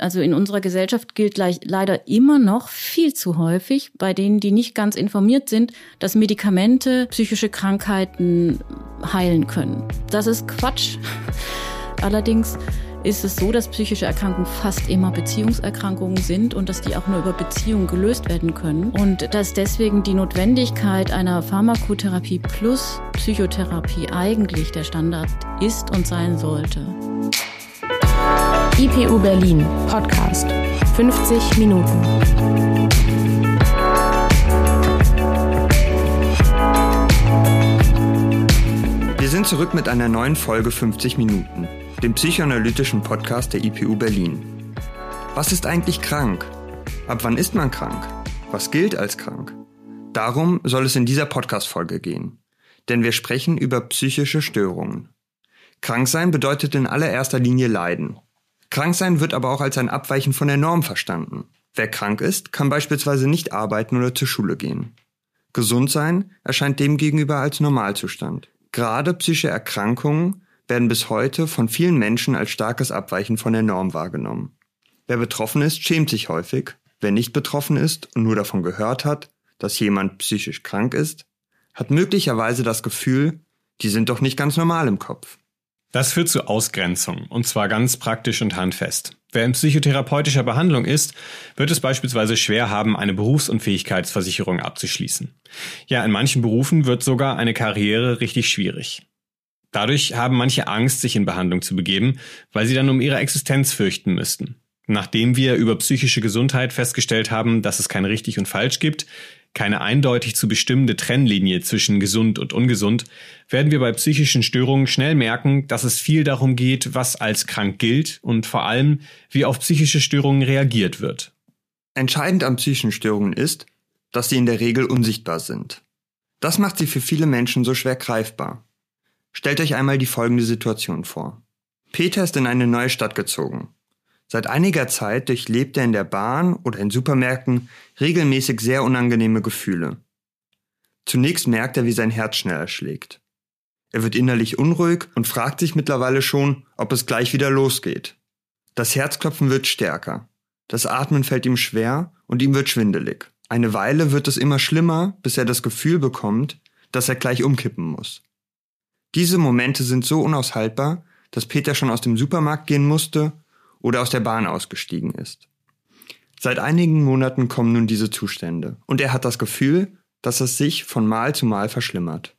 Also in unserer Gesellschaft gilt leider immer noch viel zu häufig bei denen, die nicht ganz informiert sind, dass Medikamente psychische Krankheiten heilen können. Das ist Quatsch. Allerdings ist es so, dass psychische Erkrankungen fast immer Beziehungserkrankungen sind und dass die auch nur über Beziehungen gelöst werden können und dass deswegen die Notwendigkeit einer Pharmakotherapie plus Psychotherapie eigentlich der Standard ist und sein sollte. IPU Berlin Podcast 50 Minuten. Wir sind zurück mit einer neuen Folge 50 Minuten dem psychoanalytischen Podcast der IPU Berlin. Was ist eigentlich krank? Ab wann ist man krank? Was gilt als krank? Darum soll es in dieser Podcast-Folge gehen. Denn wir sprechen über psychische Störungen. Kranksein bedeutet in allererster Linie Leiden. Kranksein wird aber auch als ein Abweichen von der Norm verstanden. Wer krank ist, kann beispielsweise nicht arbeiten oder zur Schule gehen. Gesund sein erscheint demgegenüber als Normalzustand. Gerade psychische Erkrankungen werden bis heute von vielen Menschen als starkes Abweichen von der Norm wahrgenommen. Wer betroffen ist, schämt sich häufig. Wer nicht betroffen ist und nur davon gehört hat, dass jemand psychisch krank ist, hat möglicherweise das Gefühl, die sind doch nicht ganz normal im Kopf. Das führt zu Ausgrenzung, und zwar ganz praktisch und handfest. Wer in psychotherapeutischer Behandlung ist, wird es beispielsweise schwer haben, eine Berufsunfähigkeitsversicherung abzuschließen. Ja, in manchen Berufen wird sogar eine Karriere richtig schwierig. Dadurch haben manche Angst, sich in Behandlung zu begeben, weil sie dann um ihre Existenz fürchten müssten. Nachdem wir über psychische Gesundheit festgestellt haben, dass es kein richtig und falsch gibt, keine eindeutig zu bestimmende Trennlinie zwischen gesund und ungesund, werden wir bei psychischen Störungen schnell merken, dass es viel darum geht, was als krank gilt und vor allem, wie auf psychische Störungen reagiert wird. Entscheidend an psychischen Störungen ist, dass sie in der Regel unsichtbar sind. Das macht sie für viele Menschen so schwer greifbar. Stellt euch einmal die folgende Situation vor. Peter ist in eine neue Stadt gezogen. Seit einiger Zeit durchlebt er in der Bahn oder in Supermärkten regelmäßig sehr unangenehme Gefühle. Zunächst merkt er, wie sein Herz schneller schlägt. Er wird innerlich unruhig und fragt sich mittlerweile schon, ob es gleich wieder losgeht. Das Herzklopfen wird stärker. Das Atmen fällt ihm schwer und ihm wird schwindelig. Eine Weile wird es immer schlimmer, bis er das Gefühl bekommt, dass er gleich umkippen muss. Diese Momente sind so unaushaltbar, dass Peter schon aus dem Supermarkt gehen musste oder aus der Bahn ausgestiegen ist. Seit einigen Monaten kommen nun diese Zustände und er hat das Gefühl, dass es sich von Mal zu Mal verschlimmert.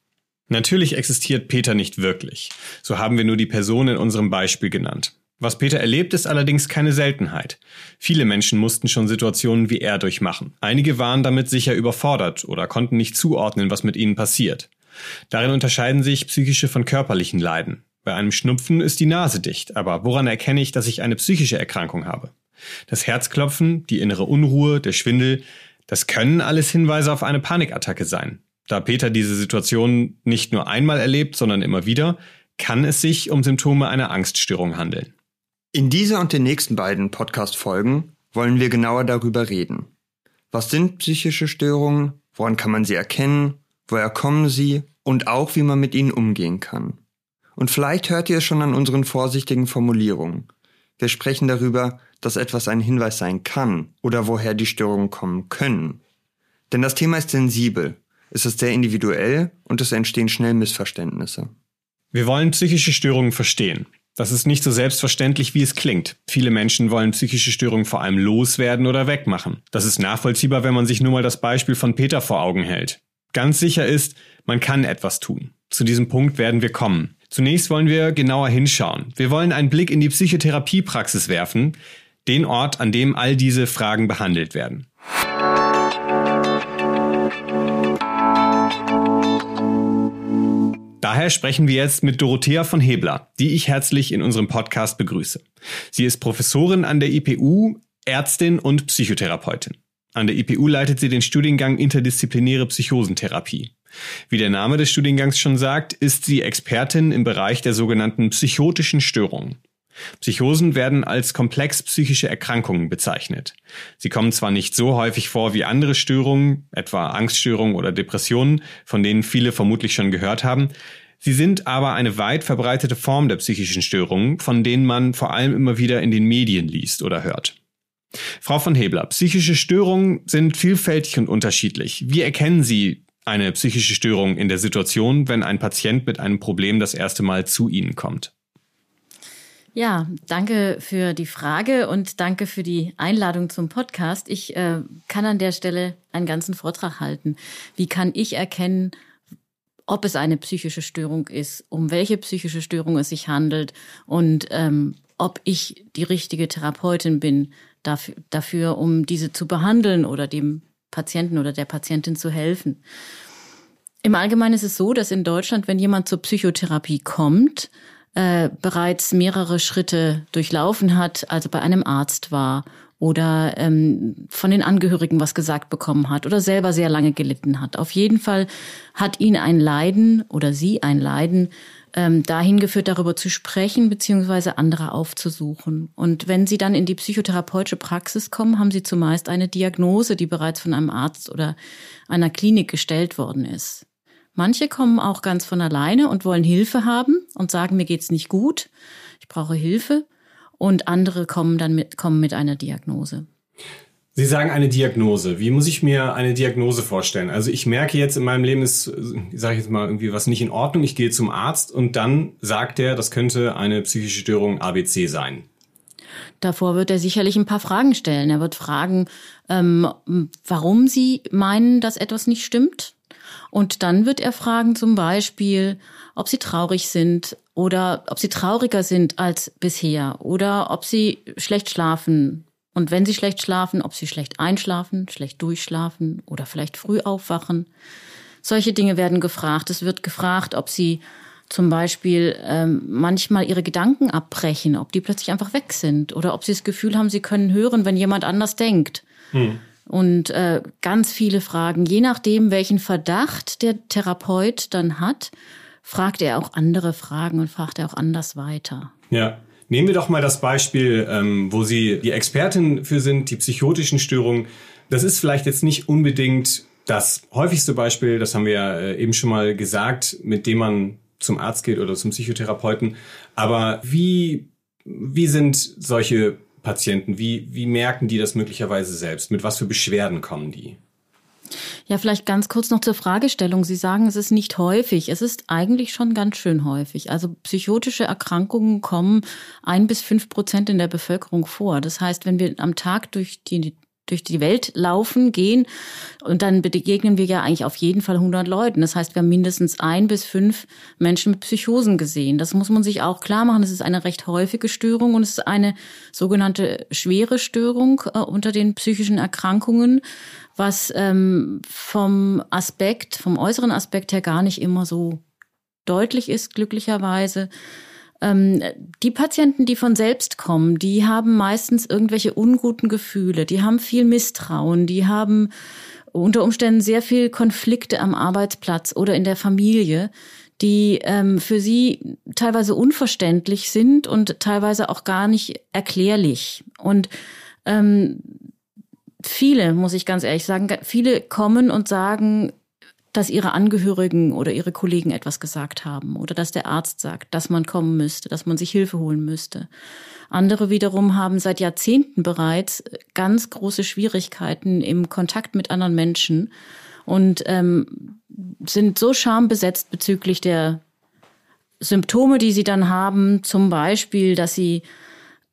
Natürlich existiert Peter nicht wirklich. So haben wir nur die Person in unserem Beispiel genannt. Was Peter erlebt, ist allerdings keine Seltenheit. Viele Menschen mussten schon Situationen wie er durchmachen. Einige waren damit sicher überfordert oder konnten nicht zuordnen, was mit ihnen passiert. Darin unterscheiden sich psychische von körperlichen Leiden. Bei einem Schnupfen ist die Nase dicht, aber woran erkenne ich, dass ich eine psychische Erkrankung habe? Das Herzklopfen, die innere Unruhe, der Schwindel, das können alles Hinweise auf eine Panikattacke sein. Da Peter diese Situation nicht nur einmal erlebt, sondern immer wieder, kann es sich um Symptome einer Angststörung handeln. In dieser und den nächsten beiden Podcast-Folgen wollen wir genauer darüber reden. Was sind psychische Störungen? Woran kann man sie erkennen? Woher kommen sie? Und auch, wie man mit ihnen umgehen kann. Und vielleicht hört ihr es schon an unseren vorsichtigen Formulierungen. Wir sprechen darüber, dass etwas ein Hinweis sein kann oder woher die Störungen kommen können. Denn das Thema ist sensibel, es ist sehr individuell und es entstehen schnell Missverständnisse. Wir wollen psychische Störungen verstehen. Das ist nicht so selbstverständlich, wie es klingt. Viele Menschen wollen psychische Störungen vor allem loswerden oder wegmachen. Das ist nachvollziehbar, wenn man sich nur mal das Beispiel von Peter vor Augen hält. Ganz sicher ist, man kann etwas tun. Zu diesem Punkt werden wir kommen. Zunächst wollen wir genauer hinschauen. Wir wollen einen Blick in die Psychotherapiepraxis werfen, den Ort, an dem all diese Fragen behandelt werden. Daher sprechen wir jetzt mit Dorothea von Hebler, die ich herzlich in unserem Podcast begrüße. Sie ist Professorin an der IPU, Ärztin und Psychotherapeutin. An der IPU leitet sie den Studiengang Interdisziplinäre Psychosentherapie. Wie der Name des Studiengangs schon sagt, ist sie Expertin im Bereich der sogenannten psychotischen Störungen. Psychosen werden als komplex psychische Erkrankungen bezeichnet. Sie kommen zwar nicht so häufig vor wie andere Störungen, etwa Angststörungen oder Depressionen, von denen viele vermutlich schon gehört haben, Sie sind aber eine weit verbreitete Form der psychischen Störungen, von denen man vor allem immer wieder in den Medien liest oder hört. Frau von Hebler, psychische Störungen sind vielfältig und unterschiedlich. Wie erkennen Sie eine psychische Störung in der Situation, wenn ein Patient mit einem Problem das erste Mal zu Ihnen kommt? Ja, danke für die Frage und danke für die Einladung zum Podcast. Ich äh, kann an der Stelle einen ganzen Vortrag halten. Wie kann ich erkennen, ob es eine psychische Störung ist, um welche psychische Störung es sich handelt und ähm, ob ich die richtige Therapeutin bin dafür, dafür, um diese zu behandeln oder dem Patienten oder der Patientin zu helfen. Im Allgemeinen ist es so, dass in Deutschland, wenn jemand zur Psychotherapie kommt, äh, bereits mehrere Schritte durchlaufen hat, also bei einem Arzt war oder ähm, von den Angehörigen was gesagt bekommen hat oder selber sehr lange gelitten hat. Auf jeden Fall hat ihn ein Leiden oder sie ein Leiden ähm, dahin geführt, darüber zu sprechen beziehungsweise andere aufzusuchen. Und wenn sie dann in die psychotherapeutische Praxis kommen, haben sie zumeist eine Diagnose, die bereits von einem Arzt oder einer Klinik gestellt worden ist. Manche kommen auch ganz von alleine und wollen Hilfe haben und sagen, mir geht's nicht gut, ich brauche Hilfe. Und andere kommen dann mit, kommen mit einer Diagnose. Sie sagen eine Diagnose. Wie muss ich mir eine Diagnose vorstellen? Also ich merke jetzt in meinem Leben ist, sage ich jetzt mal irgendwie was nicht in Ordnung. Ich gehe zum Arzt und dann sagt er, das könnte eine psychische Störung ABC sein. Davor wird er sicherlich ein paar Fragen stellen. Er wird fragen, ähm, warum Sie meinen, dass etwas nicht stimmt. Und dann wird er fragen zum Beispiel, ob sie traurig sind oder ob sie trauriger sind als bisher oder ob sie schlecht schlafen. Und wenn sie schlecht schlafen, ob sie schlecht einschlafen, schlecht durchschlafen oder vielleicht früh aufwachen. Solche Dinge werden gefragt. Es wird gefragt, ob sie zum Beispiel ähm, manchmal ihre Gedanken abbrechen, ob die plötzlich einfach weg sind oder ob sie das Gefühl haben, sie können hören, wenn jemand anders denkt. Hm und äh, ganz viele Fragen. Je nachdem, welchen Verdacht der Therapeut dann hat, fragt er auch andere Fragen und fragt er auch anders weiter. Ja. Nehmen wir doch mal das Beispiel, ähm, wo Sie die Expertin für sind, die psychotischen Störungen. Das ist vielleicht jetzt nicht unbedingt das häufigste Beispiel, das haben wir ja äh, eben schon mal gesagt, mit dem man zum Arzt geht oder zum Psychotherapeuten. Aber wie, wie sind solche Patienten? Wie, wie merken die das möglicherweise selbst? Mit was für Beschwerden kommen die? Ja, vielleicht ganz kurz noch zur Fragestellung. Sie sagen, es ist nicht häufig. Es ist eigentlich schon ganz schön häufig. Also psychotische Erkrankungen kommen ein bis fünf Prozent in der Bevölkerung vor. Das heißt, wenn wir am Tag durch die durch die Welt laufen, gehen und dann begegnen wir ja eigentlich auf jeden Fall 100 Leuten. Das heißt, wir haben mindestens ein bis fünf Menschen mit Psychosen gesehen. Das muss man sich auch klar machen. Es ist eine recht häufige Störung und es ist eine sogenannte schwere Störung äh, unter den psychischen Erkrankungen, was ähm, vom Aspekt, vom äußeren Aspekt her gar nicht immer so deutlich ist, glücklicherweise. Ähm, die Patienten, die von selbst kommen, die haben meistens irgendwelche unguten Gefühle, die haben viel Misstrauen, die haben unter Umständen sehr viel Konflikte am Arbeitsplatz oder in der Familie, die ähm, für sie teilweise unverständlich sind und teilweise auch gar nicht erklärlich. Und ähm, viele, muss ich ganz ehrlich sagen, viele kommen und sagen, dass ihre Angehörigen oder ihre Kollegen etwas gesagt haben oder dass der Arzt sagt, dass man kommen müsste, dass man sich Hilfe holen müsste. Andere wiederum haben seit Jahrzehnten bereits ganz große Schwierigkeiten im Kontakt mit anderen Menschen und ähm, sind so schambesetzt bezüglich der Symptome, die sie dann haben, zum Beispiel, dass sie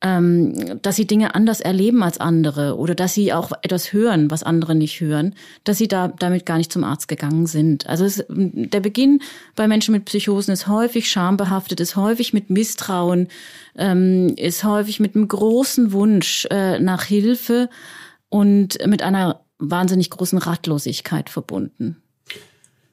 ähm, dass sie Dinge anders erleben als andere oder dass sie auch etwas hören, was andere nicht hören, dass sie da damit gar nicht zum Arzt gegangen sind. Also es, der Beginn bei Menschen mit Psychosen ist häufig schambehaftet, ist häufig mit Misstrauen, ähm, ist häufig mit einem großen Wunsch äh, nach Hilfe und mit einer wahnsinnig großen Ratlosigkeit verbunden.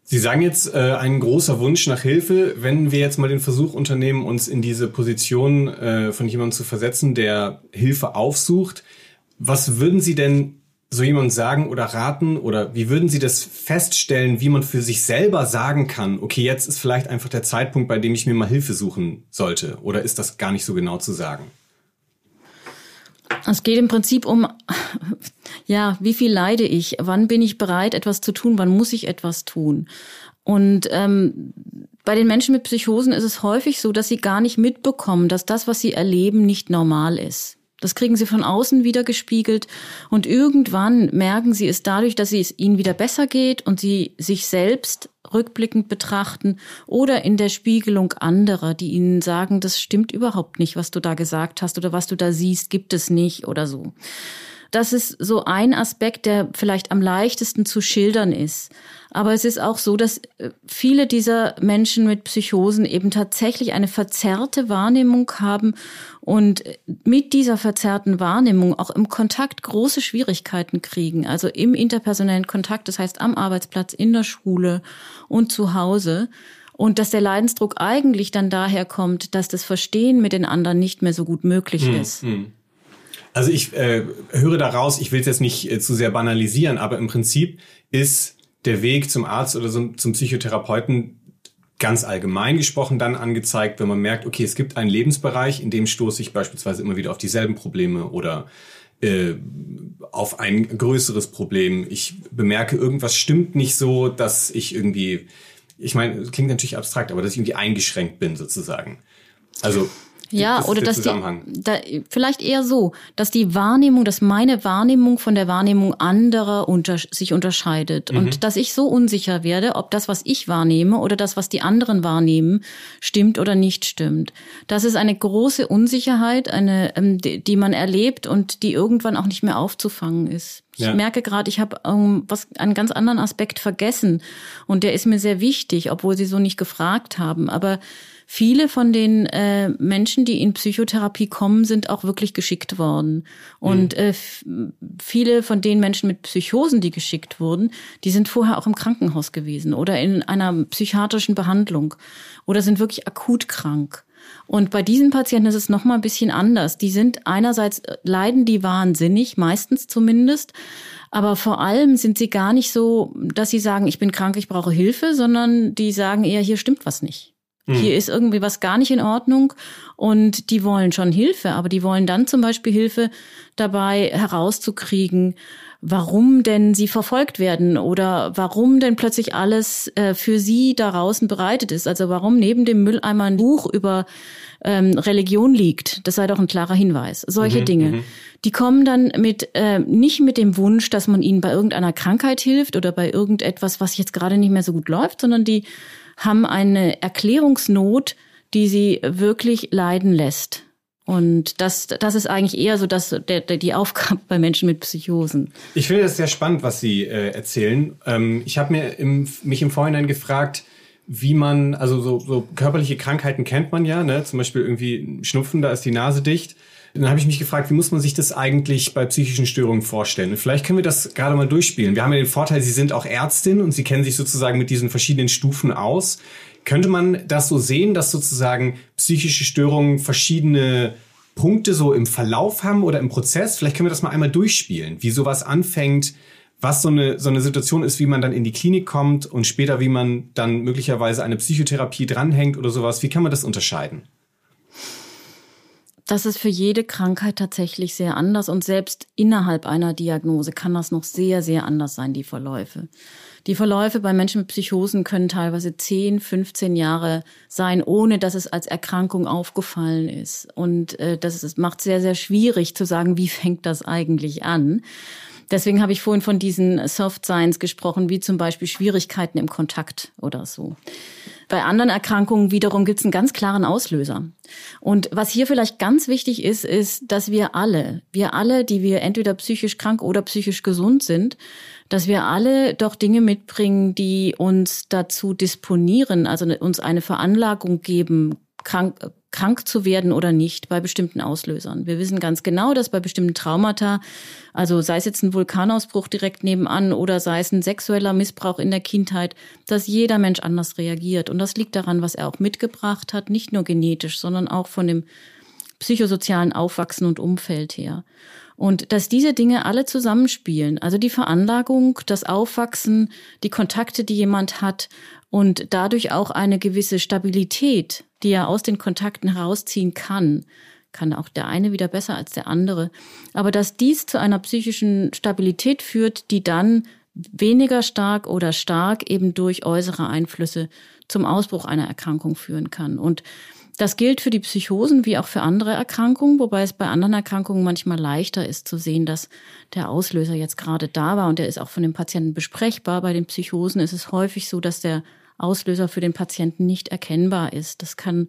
Sie sagen jetzt äh, ein großer Wunsch nach Hilfe. Wenn wir jetzt mal den Versuch unternehmen, uns in diese Position äh, von jemandem zu versetzen, der Hilfe aufsucht, was würden Sie denn so jemand sagen oder raten oder wie würden Sie das feststellen, wie man für sich selber sagen kann, okay, jetzt ist vielleicht einfach der Zeitpunkt, bei dem ich mir mal Hilfe suchen sollte? Oder ist das gar nicht so genau zu sagen? Es geht im Prinzip um, ja, wie viel leide ich? Wann bin ich bereit, etwas zu tun? Wann muss ich etwas tun? Und ähm, Bei den Menschen mit Psychosen ist es häufig so, dass sie gar nicht mitbekommen, dass das, was sie erleben, nicht normal ist. Das kriegen sie von außen wieder gespiegelt und irgendwann merken sie es dadurch, dass es ihnen wieder besser geht und sie sich selbst rückblickend betrachten oder in der Spiegelung anderer, die ihnen sagen, das stimmt überhaupt nicht, was du da gesagt hast oder was du da siehst, gibt es nicht oder so. Das ist so ein Aspekt, der vielleicht am leichtesten zu schildern ist. Aber es ist auch so, dass äh, viele dieser Menschen mit Psychosen eben tatsächlich eine verzerrte Wahrnehmung haben und mit dieser verzerrten Wahrnehmung auch im Kontakt große Schwierigkeiten kriegen. Also im interpersonellen Kontakt, das heißt am Arbeitsplatz, in der Schule und zu Hause. Und dass der Leidensdruck eigentlich dann daher kommt, dass das Verstehen mit den anderen nicht mehr so gut möglich hm, ist. Hm. Also ich äh, höre daraus, ich will es jetzt nicht äh, zu sehr banalisieren, aber im Prinzip ist der Weg zum Arzt oder zum, zum Psychotherapeuten ganz allgemein gesprochen dann angezeigt, wenn man merkt, okay, es gibt einen Lebensbereich, in dem stoße ich beispielsweise immer wieder auf dieselben Probleme oder äh, auf ein größeres Problem. Ich bemerke, irgendwas stimmt nicht so, dass ich irgendwie, ich meine, klingt natürlich abstrakt, aber dass ich irgendwie eingeschränkt bin sozusagen. Also ja, oder dass die, da, vielleicht eher so, dass die Wahrnehmung, dass meine Wahrnehmung von der Wahrnehmung anderer unter, sich unterscheidet mhm. und dass ich so unsicher werde, ob das, was ich wahrnehme oder das, was die anderen wahrnehmen, stimmt oder nicht stimmt. Das ist eine große Unsicherheit, eine, ähm, die, die man erlebt und die irgendwann auch nicht mehr aufzufangen ist. Ich ja. merke gerade, ich habe ähm, was einen ganz anderen Aspekt vergessen und der ist mir sehr wichtig, obwohl Sie so nicht gefragt haben, aber viele von den äh, Menschen, die in Psychotherapie kommen, sind auch wirklich geschickt worden. Und mhm. äh, viele von den Menschen mit Psychosen, die geschickt wurden, die sind vorher auch im Krankenhaus gewesen oder in einer psychiatrischen Behandlung oder sind wirklich akut krank. Und bei diesen Patienten ist es noch mal ein bisschen anders. Die sind einerseits äh, leiden die wahnsinnig, meistens zumindest, aber vor allem sind sie gar nicht so, dass sie sagen, ich bin krank, ich brauche Hilfe, sondern die sagen eher, hier stimmt was nicht. Hm. Hier ist irgendwie was gar nicht in Ordnung und die wollen schon Hilfe, aber die wollen dann zum Beispiel Hilfe dabei herauszukriegen, warum denn sie verfolgt werden oder warum denn plötzlich alles äh, für sie da draußen bereitet ist. Also warum neben dem Mülleimer ein Buch über ähm, Religion liegt. Das sei doch ein klarer Hinweis. Solche mhm, Dinge. Mhm. Die kommen dann mit äh, nicht mit dem Wunsch, dass man ihnen bei irgendeiner Krankheit hilft oder bei irgendetwas, was jetzt gerade nicht mehr so gut läuft, sondern die haben eine Erklärungsnot, die sie wirklich leiden lässt. Und das, das ist eigentlich eher so dass der, der, die Aufgabe bei Menschen mit Psychosen. Ich finde das sehr spannend, was Sie äh, erzählen. Ähm, ich habe mir im, mich im Vorhinein gefragt, wie man, also so, so körperliche Krankheiten kennt man ja, ne? zum Beispiel irgendwie Schnupfen, da ist die Nase dicht. Dann habe ich mich gefragt, wie muss man sich das eigentlich bei psychischen Störungen vorstellen? Vielleicht können wir das gerade mal durchspielen. Wir haben ja den Vorteil, Sie sind auch Ärztin und Sie kennen sich sozusagen mit diesen verschiedenen Stufen aus. Könnte man das so sehen, dass sozusagen psychische Störungen verschiedene Punkte so im Verlauf haben oder im Prozess? Vielleicht können wir das mal einmal durchspielen, wie sowas anfängt, was so eine, so eine Situation ist, wie man dann in die Klinik kommt und später, wie man dann möglicherweise eine Psychotherapie dranhängt oder sowas. Wie kann man das unterscheiden? Das ist für jede Krankheit tatsächlich sehr anders und selbst innerhalb einer Diagnose kann das noch sehr, sehr anders sein, die Verläufe. Die Verläufe bei Menschen mit Psychosen können teilweise 10, 15 Jahre sein, ohne dass es als Erkrankung aufgefallen ist. Und äh, das ist, macht sehr, sehr schwierig zu sagen, wie fängt das eigentlich an. Deswegen habe ich vorhin von diesen Soft Science gesprochen, wie zum Beispiel Schwierigkeiten im Kontakt oder so. Bei anderen Erkrankungen wiederum gibt es einen ganz klaren Auslöser. Und was hier vielleicht ganz wichtig ist, ist, dass wir alle, wir alle, die wir entweder psychisch krank oder psychisch gesund sind, dass wir alle doch Dinge mitbringen, die uns dazu disponieren, also uns eine Veranlagung geben, krank, krank zu werden oder nicht bei bestimmten Auslösern. Wir wissen ganz genau, dass bei bestimmten Traumata, also sei es jetzt ein Vulkanausbruch direkt nebenan oder sei es ein sexueller Missbrauch in der Kindheit, dass jeder Mensch anders reagiert. Und das liegt daran, was er auch mitgebracht hat, nicht nur genetisch, sondern auch von dem psychosozialen Aufwachsen und Umfeld her. Und dass diese Dinge alle zusammenspielen, also die Veranlagung, das Aufwachsen, die Kontakte, die jemand hat und dadurch auch eine gewisse Stabilität, die er aus den Kontakten herausziehen kann, kann auch der eine wieder besser als der andere. Aber dass dies zu einer psychischen Stabilität führt, die dann weniger stark oder stark eben durch äußere Einflüsse zum Ausbruch einer Erkrankung führen kann. Und das gilt für die Psychosen wie auch für andere Erkrankungen, wobei es bei anderen Erkrankungen manchmal leichter ist zu sehen, dass der Auslöser jetzt gerade da war und der ist auch von dem Patienten besprechbar. Bei den Psychosen ist es häufig so, dass der Auslöser für den Patienten nicht erkennbar ist. Das kann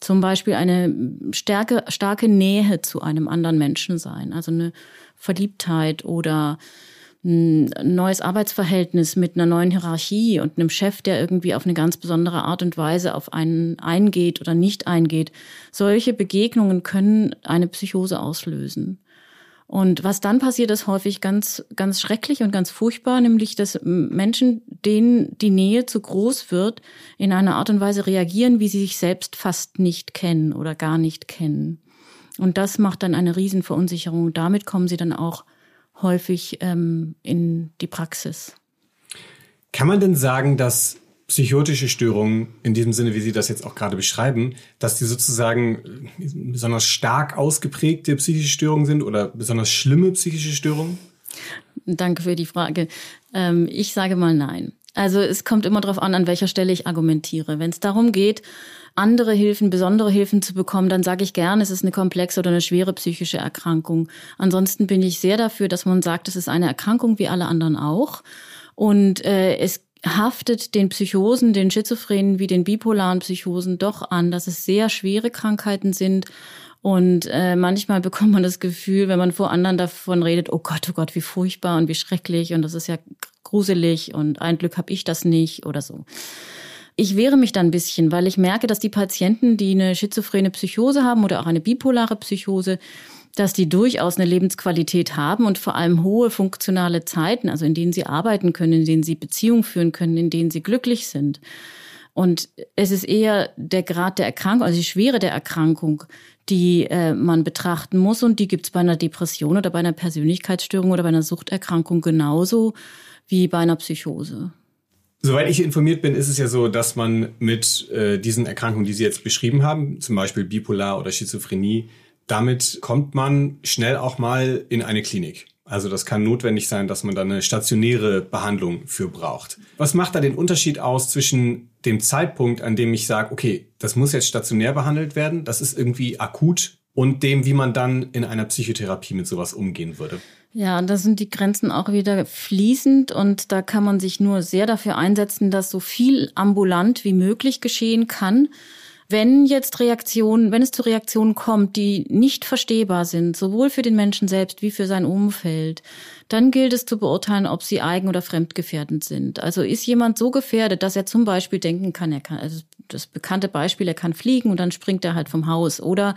zum Beispiel eine starke, starke Nähe zu einem anderen Menschen sein, also eine Verliebtheit oder ein neues Arbeitsverhältnis mit einer neuen Hierarchie und einem Chef, der irgendwie auf eine ganz besondere Art und Weise auf einen eingeht oder nicht eingeht. Solche Begegnungen können eine Psychose auslösen. Und was dann passiert, ist häufig ganz, ganz schrecklich und ganz furchtbar, nämlich dass Menschen, denen die Nähe zu groß wird, in einer Art und Weise reagieren, wie sie sich selbst fast nicht kennen oder gar nicht kennen. Und das macht dann eine Riesenverunsicherung. Damit kommen sie dann auch häufig ähm, in die Praxis. Kann man denn sagen, dass psychotische Störungen in diesem Sinne, wie Sie das jetzt auch gerade beschreiben, dass die sozusagen besonders stark ausgeprägte psychische Störungen sind oder besonders schlimme psychische Störungen? Danke für die Frage. Ähm, ich sage mal nein. Also es kommt immer darauf an, an welcher Stelle ich argumentiere. Wenn es darum geht, andere Hilfen, besondere Hilfen zu bekommen, dann sage ich gern, es ist eine komplexe oder eine schwere psychische Erkrankung. Ansonsten bin ich sehr dafür, dass man sagt, es ist eine Erkrankung wie alle anderen auch. Und äh, es haftet den Psychosen, den Schizophrenen wie den bipolaren Psychosen doch an, dass es sehr schwere Krankheiten sind. Und äh, manchmal bekommt man das Gefühl, wenn man vor anderen davon redet, oh Gott, oh Gott, wie furchtbar und wie schrecklich und das ist ja gruselig und ein Glück habe ich das nicht oder so. Ich wehre mich da ein bisschen, weil ich merke, dass die Patienten, die eine schizophrene Psychose haben oder auch eine bipolare Psychose, dass die durchaus eine Lebensqualität haben und vor allem hohe funktionale Zeiten, also in denen sie arbeiten können, in denen sie Beziehungen führen können, in denen sie glücklich sind. Und es ist eher der Grad der Erkrankung, also die Schwere der Erkrankung, die äh, man betrachten muss. Und die gibt es bei einer Depression oder bei einer Persönlichkeitsstörung oder bei einer Suchterkrankung genauso wie bei einer Psychose. Soweit ich informiert bin, ist es ja so, dass man mit äh, diesen Erkrankungen, die Sie jetzt beschrieben haben, zum Beispiel Bipolar oder Schizophrenie, damit kommt man schnell auch mal in eine Klinik. Also das kann notwendig sein, dass man da eine stationäre Behandlung für braucht. Was macht da den Unterschied aus zwischen dem Zeitpunkt, an dem ich sage, okay, das muss jetzt stationär behandelt werden, das ist irgendwie akut, und dem, wie man dann in einer Psychotherapie mit sowas umgehen würde? Ja, da sind die Grenzen auch wieder fließend und da kann man sich nur sehr dafür einsetzen, dass so viel ambulant wie möglich geschehen kann. Wenn jetzt Reaktionen, wenn es zu Reaktionen kommt, die nicht verstehbar sind, sowohl für den Menschen selbst wie für sein Umfeld, dann gilt es zu beurteilen, ob sie eigen- oder fremdgefährdend sind. Also ist jemand so gefährdet, dass er zum Beispiel denken kann, er kann, also das bekannte Beispiel, er kann fliegen und dann springt er halt vom Haus. Oder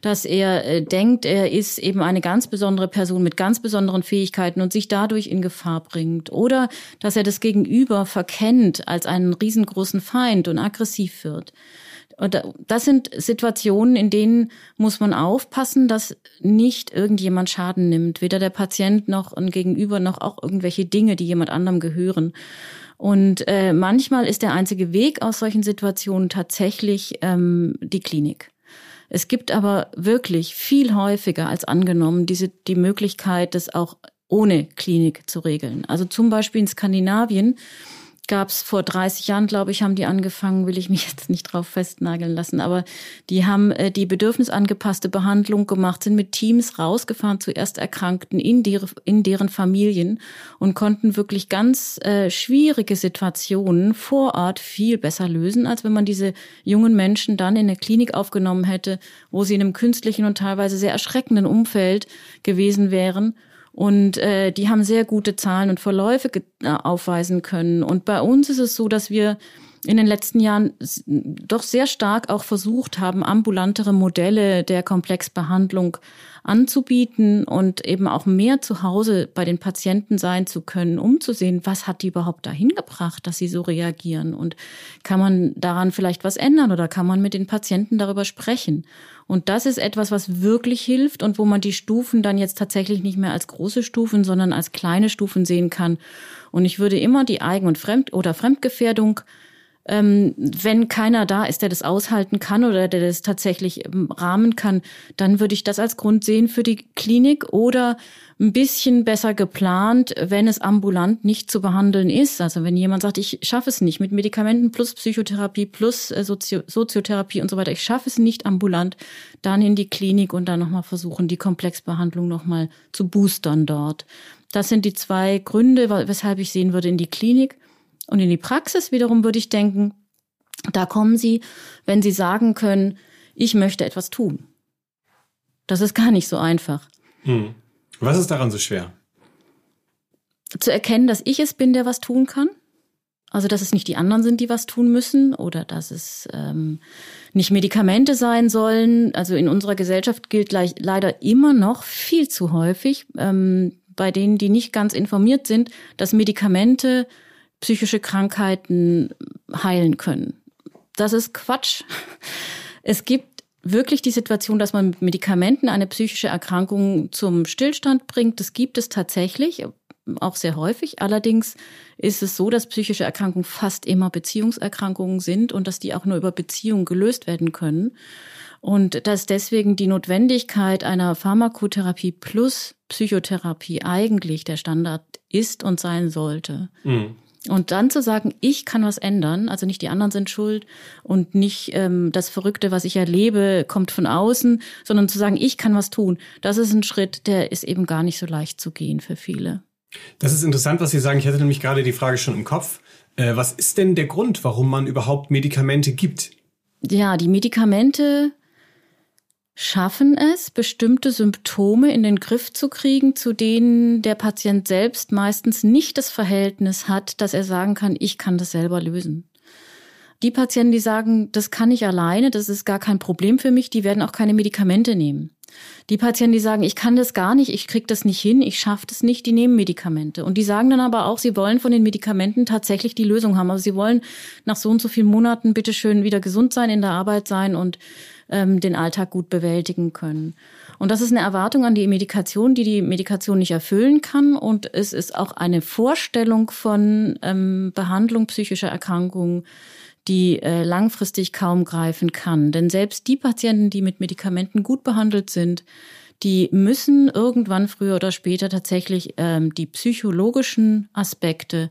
dass er äh, denkt, er ist eben eine ganz besondere Person mit ganz besonderen Fähigkeiten und sich dadurch in Gefahr bringt. Oder dass er das Gegenüber verkennt als einen riesengroßen Feind und aggressiv wird. Und das sind Situationen, in denen muss man aufpassen, dass nicht irgendjemand Schaden nimmt, weder der Patient noch ein Gegenüber noch auch irgendwelche Dinge, die jemand anderem gehören. Und äh, manchmal ist der einzige Weg aus solchen Situationen tatsächlich ähm, die Klinik. Es gibt aber wirklich viel häufiger als angenommen diese die Möglichkeit, das auch ohne Klinik zu regeln. Also zum Beispiel in Skandinavien gab es vor 30 Jahren, glaube ich, haben die angefangen, will ich mich jetzt nicht drauf festnageln lassen, aber die haben äh, die bedürfnisangepasste Behandlung gemacht, sind mit Teams rausgefahren zu erst Erkrankten in, die, in deren Familien und konnten wirklich ganz äh, schwierige Situationen vor Ort viel besser lösen, als wenn man diese jungen Menschen dann in eine Klinik aufgenommen hätte, wo sie in einem künstlichen und teilweise sehr erschreckenden Umfeld gewesen wären und äh, die haben sehr gute Zahlen und Verläufe äh, aufweisen können. Und bei uns ist es so, dass wir in den letzten Jahren doch sehr stark auch versucht haben, ambulantere Modelle der Komplexbehandlung anzubieten und eben auch mehr zu Hause bei den Patienten sein zu können, um zu sehen, was hat die überhaupt dahin gebracht, dass sie so reagieren und kann man daran vielleicht was ändern oder kann man mit den Patienten darüber sprechen. Und das ist etwas, was wirklich hilft und wo man die Stufen dann jetzt tatsächlich nicht mehr als große Stufen, sondern als kleine Stufen sehen kann. Und ich würde immer die Eigen- und Fremd- oder Fremdgefährdung ähm, wenn keiner da ist, der das aushalten kann oder der das tatsächlich rahmen kann, dann würde ich das als Grund sehen für die Klinik oder ein bisschen besser geplant, wenn es ambulant nicht zu behandeln ist. Also wenn jemand sagt, ich schaffe es nicht mit Medikamenten plus Psychotherapie plus äh, Sozio Soziotherapie und so weiter, ich schaffe es nicht ambulant, dann in die Klinik und dann nochmal versuchen, die Komplexbehandlung nochmal zu boostern dort. Das sind die zwei Gründe, weshalb ich sehen würde in die Klinik. Und in die Praxis wiederum würde ich denken, da kommen Sie, wenn Sie sagen können, ich möchte etwas tun. Das ist gar nicht so einfach. Hm. Was ist daran so schwer? Zu erkennen, dass ich es bin, der was tun kann. Also, dass es nicht die anderen sind, die was tun müssen oder dass es ähm, nicht Medikamente sein sollen. Also in unserer Gesellschaft gilt gleich, leider immer noch viel zu häufig ähm, bei denen, die nicht ganz informiert sind, dass Medikamente psychische Krankheiten heilen können. Das ist Quatsch. Es gibt wirklich die Situation, dass man mit Medikamenten eine psychische Erkrankung zum Stillstand bringt. Das gibt es tatsächlich, auch sehr häufig. Allerdings ist es so, dass psychische Erkrankungen fast immer Beziehungserkrankungen sind und dass die auch nur über Beziehungen gelöst werden können. Und dass deswegen die Notwendigkeit einer Pharmakotherapie plus Psychotherapie eigentlich der Standard ist und sein sollte. Mhm. Und dann zu sagen, ich kann was ändern, also nicht die anderen sind schuld und nicht ähm, das Verrückte, was ich erlebe, kommt von außen, sondern zu sagen, ich kann was tun, das ist ein Schritt, der ist eben gar nicht so leicht zu gehen für viele. Das ist interessant, was Sie sagen. Ich hatte nämlich gerade die Frage schon im Kopf. Äh, was ist denn der Grund, warum man überhaupt Medikamente gibt? Ja, die Medikamente schaffen es, bestimmte Symptome in den Griff zu kriegen, zu denen der Patient selbst meistens nicht das Verhältnis hat, dass er sagen kann, ich kann das selber lösen. Die Patienten, die sagen, das kann ich alleine, das ist gar kein Problem für mich, die werden auch keine Medikamente nehmen. Die Patienten, die sagen, ich kann das gar nicht, ich krieg das nicht hin, ich schaffe das nicht, die nehmen Medikamente. Und die sagen dann aber auch, sie wollen von den Medikamenten tatsächlich die Lösung haben. Also sie wollen nach so und so vielen Monaten bitteschön wieder gesund sein, in der Arbeit sein und ähm, den Alltag gut bewältigen können. Und das ist eine Erwartung an die Medikation, die die Medikation nicht erfüllen kann. Und es ist auch eine Vorstellung von ähm, Behandlung psychischer Erkrankungen, die äh, langfristig kaum greifen kann. Denn selbst die Patienten, die mit Medikamenten gut behandelt sind, die müssen irgendwann früher oder später tatsächlich ähm, die psychologischen Aspekte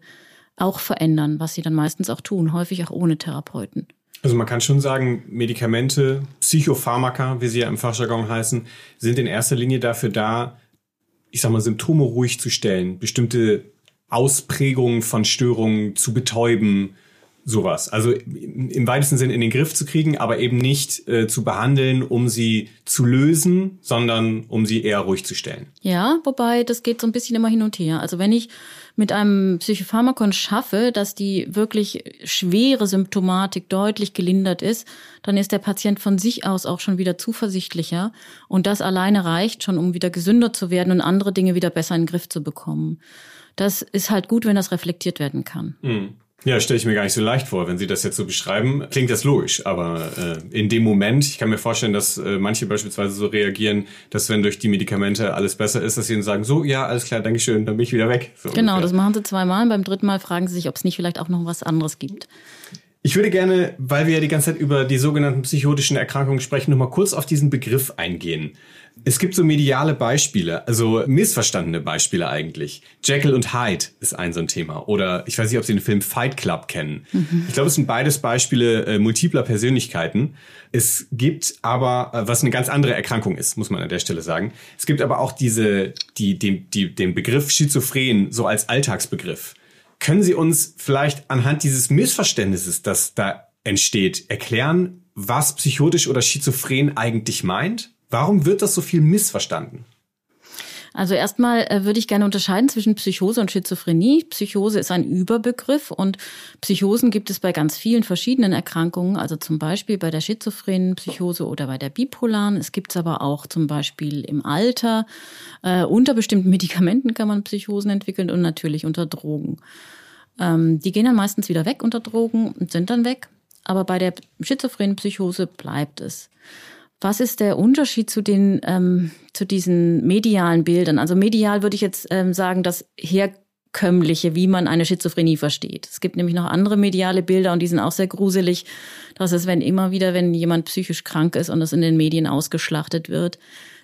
auch verändern, was sie dann meistens auch tun, häufig auch ohne Therapeuten. Also man kann schon sagen, Medikamente, Psychopharmaka, wie sie ja im Fachjargon heißen, sind in erster Linie dafür da, ich sag mal, Symptome ruhig zu stellen, bestimmte Ausprägungen von Störungen zu betäuben, sowas. Also im weitesten Sinn in den Griff zu kriegen, aber eben nicht äh, zu behandeln, um sie zu lösen, sondern um sie eher ruhig zu stellen. Ja, wobei das geht so ein bisschen immer hin und her. Also wenn ich mit einem Psychopharmakon schaffe, dass die wirklich schwere Symptomatik deutlich gelindert ist, dann ist der Patient von sich aus auch schon wieder zuversichtlicher. Und das alleine reicht schon, um wieder gesünder zu werden und andere Dinge wieder besser in den Griff zu bekommen. Das ist halt gut, wenn das reflektiert werden kann. Mhm. Ja, stelle ich mir gar nicht so leicht vor, wenn Sie das jetzt so beschreiben. Klingt das logisch, aber äh, in dem Moment, ich kann mir vorstellen, dass äh, manche beispielsweise so reagieren, dass wenn durch die Medikamente alles besser ist, dass sie ihnen sagen, so, ja, alles klar, danke schön, dann bin ich wieder weg. So genau, ungefähr. das machen sie zweimal. Beim dritten Mal fragen sie sich, ob es nicht vielleicht auch noch was anderes gibt. Ich würde gerne, weil wir ja die ganze Zeit über die sogenannten psychotischen Erkrankungen sprechen, nochmal kurz auf diesen Begriff eingehen. Es gibt so mediale Beispiele, also missverstandene Beispiele eigentlich. Jekyll und Hyde ist ein so ein Thema. Oder ich weiß nicht, ob Sie den Film Fight Club kennen. Mhm. Ich glaube, es sind beides Beispiele äh, multipler Persönlichkeiten. Es gibt aber, äh, was eine ganz andere Erkrankung ist, muss man an der Stelle sagen. Es gibt aber auch diese, die, die, die, den Begriff Schizophren so als Alltagsbegriff. Können Sie uns vielleicht anhand dieses Missverständnisses, das da entsteht, erklären, was psychotisch oder schizophren eigentlich meint? Warum wird das so viel missverstanden? Also erstmal äh, würde ich gerne unterscheiden zwischen Psychose und Schizophrenie. Psychose ist ein Überbegriff und Psychosen gibt es bei ganz vielen verschiedenen Erkrankungen, also zum Beispiel bei der schizophrenen Psychose oder bei der bipolaren. Es gibt es aber auch zum Beispiel im Alter. Äh, unter bestimmten Medikamenten kann man Psychosen entwickeln und natürlich unter Drogen. Ähm, die gehen dann meistens wieder weg unter Drogen und sind dann weg. Aber bei der schizophrenen Psychose bleibt es. Was ist der Unterschied zu den ähm, zu diesen medialen Bildern? Also medial würde ich jetzt ähm, sagen, dass herkömmliche, wie man eine Schizophrenie versteht. Es gibt nämlich noch andere mediale Bilder und die sind auch sehr gruselig. Das ist, wenn immer wieder, wenn jemand psychisch krank ist und das in den Medien ausgeschlachtet wird,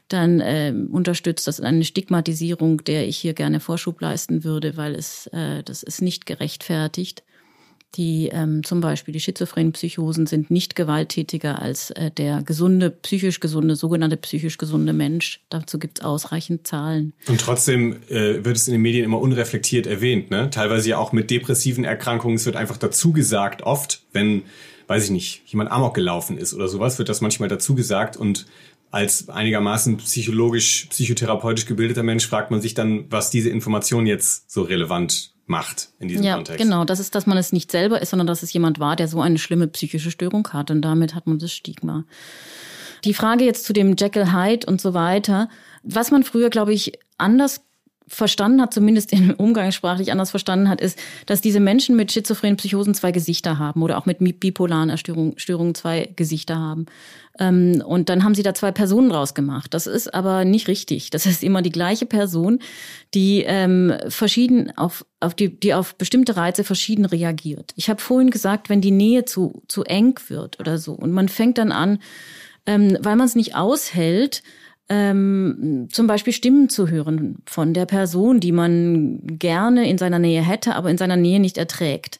dann äh, unterstützt das eine Stigmatisierung, der ich hier gerne Vorschub leisten würde, weil es äh, das ist nicht gerechtfertigt. Die ähm, zum Beispiel die schizophrenen Psychosen sind nicht gewalttätiger als äh, der gesunde, psychisch gesunde, sogenannte psychisch gesunde Mensch. Dazu gibt es ausreichend Zahlen. Und trotzdem äh, wird es in den Medien immer unreflektiert erwähnt, ne? Teilweise ja auch mit depressiven Erkrankungen. Es wird einfach dazu gesagt, oft, wenn, weiß ich nicht, jemand Amok gelaufen ist oder sowas, wird das manchmal dazu gesagt und als einigermaßen psychologisch, psychotherapeutisch gebildeter Mensch fragt man sich dann, was diese Information jetzt so relevant macht in diesem ja, Kontext. Genau, das ist, dass man es nicht selber ist, sondern dass es jemand war, der so eine schlimme psychische Störung hat. Und damit hat man das Stigma. Die Frage jetzt zu dem Jekyll Hyde und so weiter. Was man früher, glaube ich, anders verstanden hat, zumindest in umgangssprachlich anders verstanden hat, ist, dass diese Menschen mit schizophrenen Psychosen zwei Gesichter haben oder auch mit bipolaren Erstörungen zwei Gesichter haben. Ähm, und dann haben sie da zwei Personen draus gemacht. Das ist aber nicht richtig. Das ist immer die gleiche Person, die ähm, verschieden auf, auf die, die auf bestimmte Reize verschieden reagiert. Ich habe vorhin gesagt, wenn die Nähe zu, zu eng wird oder so und man fängt dann an, ähm, weil man es nicht aushält, ähm, zum Beispiel Stimmen zu hören von der Person, die man gerne in seiner Nähe hätte, aber in seiner Nähe nicht erträgt.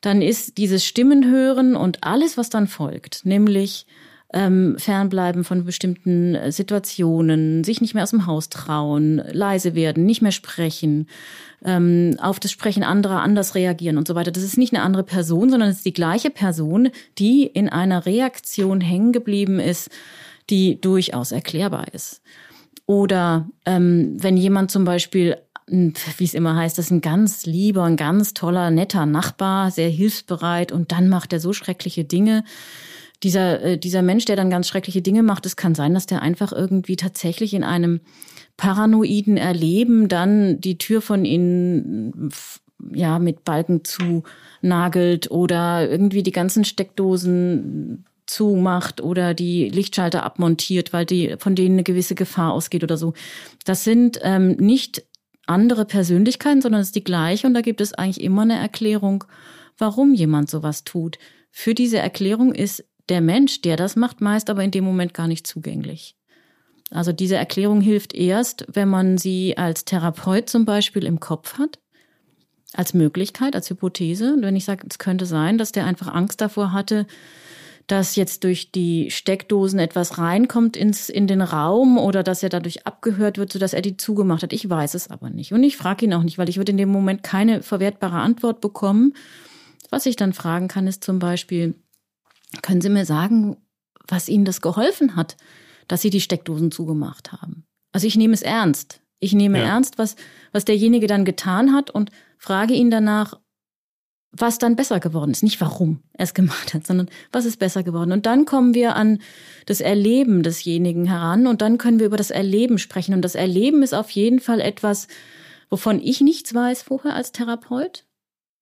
Dann ist dieses Stimmenhören und alles, was dann folgt, nämlich ähm, fernbleiben von bestimmten äh, Situationen, sich nicht mehr aus dem Haus trauen, leise werden, nicht mehr sprechen, ähm, auf das Sprechen anderer anders reagieren und so weiter. Das ist nicht eine andere Person, sondern es ist die gleiche Person, die in einer Reaktion hängen geblieben ist, die durchaus erklärbar ist. Oder ähm, wenn jemand zum Beispiel wie es immer heißt, das ist ein ganz lieber, ein ganz toller, netter Nachbar, sehr hilfsbereit und dann macht er so schreckliche Dinge. Dieser, äh, dieser Mensch, der dann ganz schreckliche Dinge macht, es kann sein, dass der einfach irgendwie tatsächlich in einem paranoiden Erleben dann die Tür von ihnen ja mit Balken zu nagelt oder irgendwie die ganzen Steckdosen zumacht oder die Lichtschalter abmontiert, weil die von denen eine gewisse Gefahr ausgeht oder so. Das sind ähm, nicht andere Persönlichkeiten, sondern es ist die gleiche und da gibt es eigentlich immer eine Erklärung, warum jemand sowas tut. Für diese Erklärung ist der Mensch, der das macht, meist aber in dem Moment gar nicht zugänglich. Also diese Erklärung hilft erst, wenn man sie als Therapeut zum Beispiel im Kopf hat, als Möglichkeit, als Hypothese. Und wenn ich sage, es könnte sein, dass der einfach Angst davor hatte, dass jetzt durch die Steckdosen etwas reinkommt ins, in den Raum oder dass er dadurch abgehört wird, sodass er die zugemacht hat. Ich weiß es aber nicht. Und ich frage ihn auch nicht, weil ich würde in dem Moment keine verwertbare Antwort bekommen. Was ich dann fragen kann, ist zum Beispiel, können Sie mir sagen, was Ihnen das geholfen hat, dass Sie die Steckdosen zugemacht haben? Also ich nehme es ernst. Ich nehme ja. ernst, was, was derjenige dann getan hat und frage ihn danach, was dann besser geworden ist. Nicht warum er es gemacht hat, sondern was ist besser geworden. Und dann kommen wir an das Erleben desjenigen heran und dann können wir über das Erleben sprechen. Und das Erleben ist auf jeden Fall etwas, wovon ich nichts weiß vorher als Therapeut.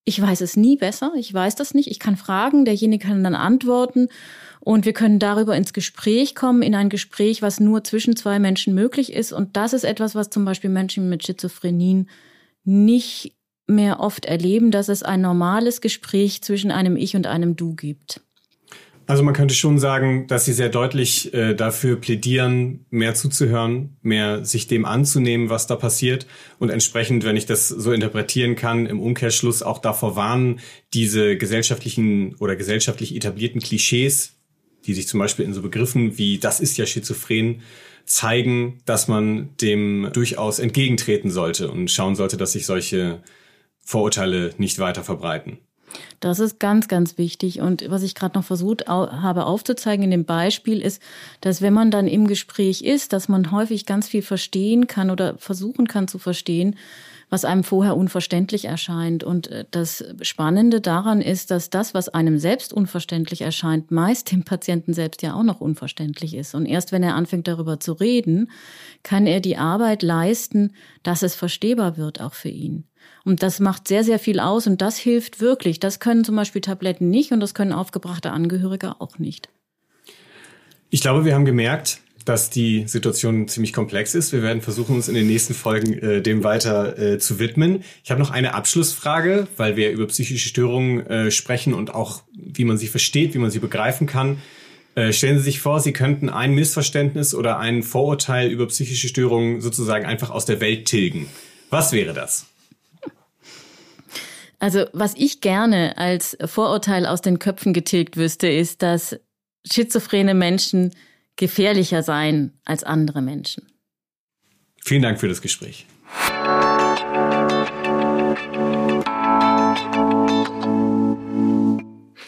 Ich weiß es nie besser. Ich weiß das nicht. Ich kann fragen, derjenige kann dann antworten und wir können darüber ins Gespräch kommen, in ein Gespräch, was nur zwischen zwei Menschen möglich ist. Und das ist etwas, was zum Beispiel Menschen mit Schizophrenien nicht mehr oft erleben, dass es ein normales Gespräch zwischen einem Ich und einem Du gibt. Also man könnte schon sagen, dass Sie sehr deutlich äh, dafür plädieren, mehr zuzuhören, mehr sich dem anzunehmen, was da passiert und entsprechend, wenn ich das so interpretieren kann, im Umkehrschluss auch davor warnen, diese gesellschaftlichen oder gesellschaftlich etablierten Klischees, die sich zum Beispiel in so Begriffen wie das ist ja schizophren zeigen, dass man dem durchaus entgegentreten sollte und schauen sollte, dass sich solche Vorurteile nicht weiter verbreiten. Das ist ganz, ganz wichtig. Und was ich gerade noch versucht habe aufzuzeigen in dem Beispiel ist, dass wenn man dann im Gespräch ist, dass man häufig ganz viel verstehen kann oder versuchen kann zu verstehen, was einem vorher unverständlich erscheint. Und äh, das Spannende daran ist, dass das, was einem selbst unverständlich erscheint, meist dem Patienten selbst ja auch noch unverständlich ist. Und erst wenn er anfängt darüber zu reden, kann er die Arbeit leisten, dass es verstehbar wird auch für ihn. Und das macht sehr, sehr viel aus und das hilft wirklich. Das können zum Beispiel Tabletten nicht und das können aufgebrachte Angehörige auch nicht. Ich glaube, wir haben gemerkt, dass die Situation ziemlich komplex ist. Wir werden versuchen, uns in den nächsten Folgen äh, dem weiter äh, zu widmen. Ich habe noch eine Abschlussfrage, weil wir über psychische Störungen äh, sprechen und auch, wie man sie versteht, wie man sie begreifen kann. Äh, stellen Sie sich vor, Sie könnten ein Missverständnis oder ein Vorurteil über psychische Störungen sozusagen einfach aus der Welt tilgen. Was wäre das? Also was ich gerne als Vorurteil aus den Köpfen getilgt wüsste, ist, dass schizophrene Menschen gefährlicher seien als andere Menschen. Vielen Dank für das Gespräch.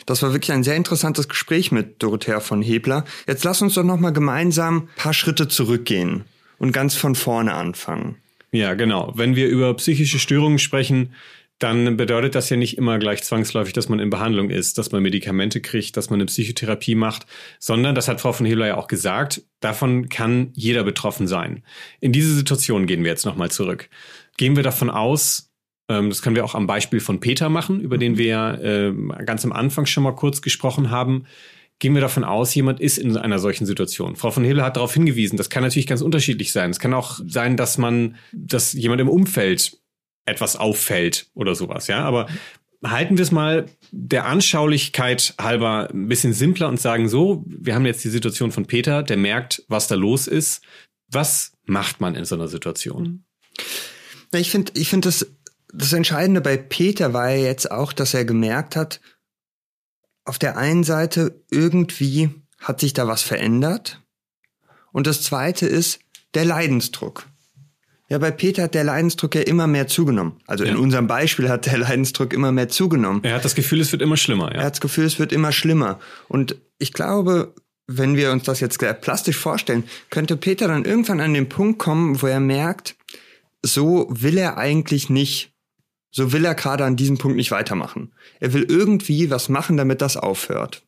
Das war wirklich ein sehr interessantes Gespräch mit Dorothea von Hebler. Jetzt lass uns doch noch mal gemeinsam ein paar Schritte zurückgehen und ganz von vorne anfangen. Ja, genau. Wenn wir über psychische Störungen sprechen, dann bedeutet das ja nicht immer gleich zwangsläufig, dass man in Behandlung ist, dass man Medikamente kriegt, dass man eine Psychotherapie macht, sondern, das hat Frau von Hebler ja auch gesagt, davon kann jeder betroffen sein. In diese Situation gehen wir jetzt nochmal zurück. Gehen wir davon aus, ähm, das können wir auch am Beispiel von Peter machen, über den wir ja äh, ganz am Anfang schon mal kurz gesprochen haben, gehen wir davon aus, jemand ist in einer solchen Situation. Frau von Hebler hat darauf hingewiesen, das kann natürlich ganz unterschiedlich sein. Es kann auch sein, dass man, dass jemand im Umfeld etwas auffällt oder sowas, ja. Aber halten wir es mal der Anschaulichkeit halber ein bisschen simpler und sagen so, wir haben jetzt die Situation von Peter, der merkt, was da los ist. Was macht man in so einer Situation? Ich finde, ich finde das, das Entscheidende bei Peter war ja jetzt auch, dass er gemerkt hat, auf der einen Seite irgendwie hat sich da was verändert. Und das zweite ist der Leidensdruck. Ja, bei Peter hat der Leidensdruck ja immer mehr zugenommen. Also ja. in unserem Beispiel hat der Leidensdruck immer mehr zugenommen. Er hat das Gefühl, es wird immer schlimmer. Ja. Er hat das Gefühl, es wird immer schlimmer. Und ich glaube, wenn wir uns das jetzt plastisch vorstellen, könnte Peter dann irgendwann an den Punkt kommen, wo er merkt, so will er eigentlich nicht, so will er gerade an diesem Punkt nicht weitermachen. Er will irgendwie was machen, damit das aufhört.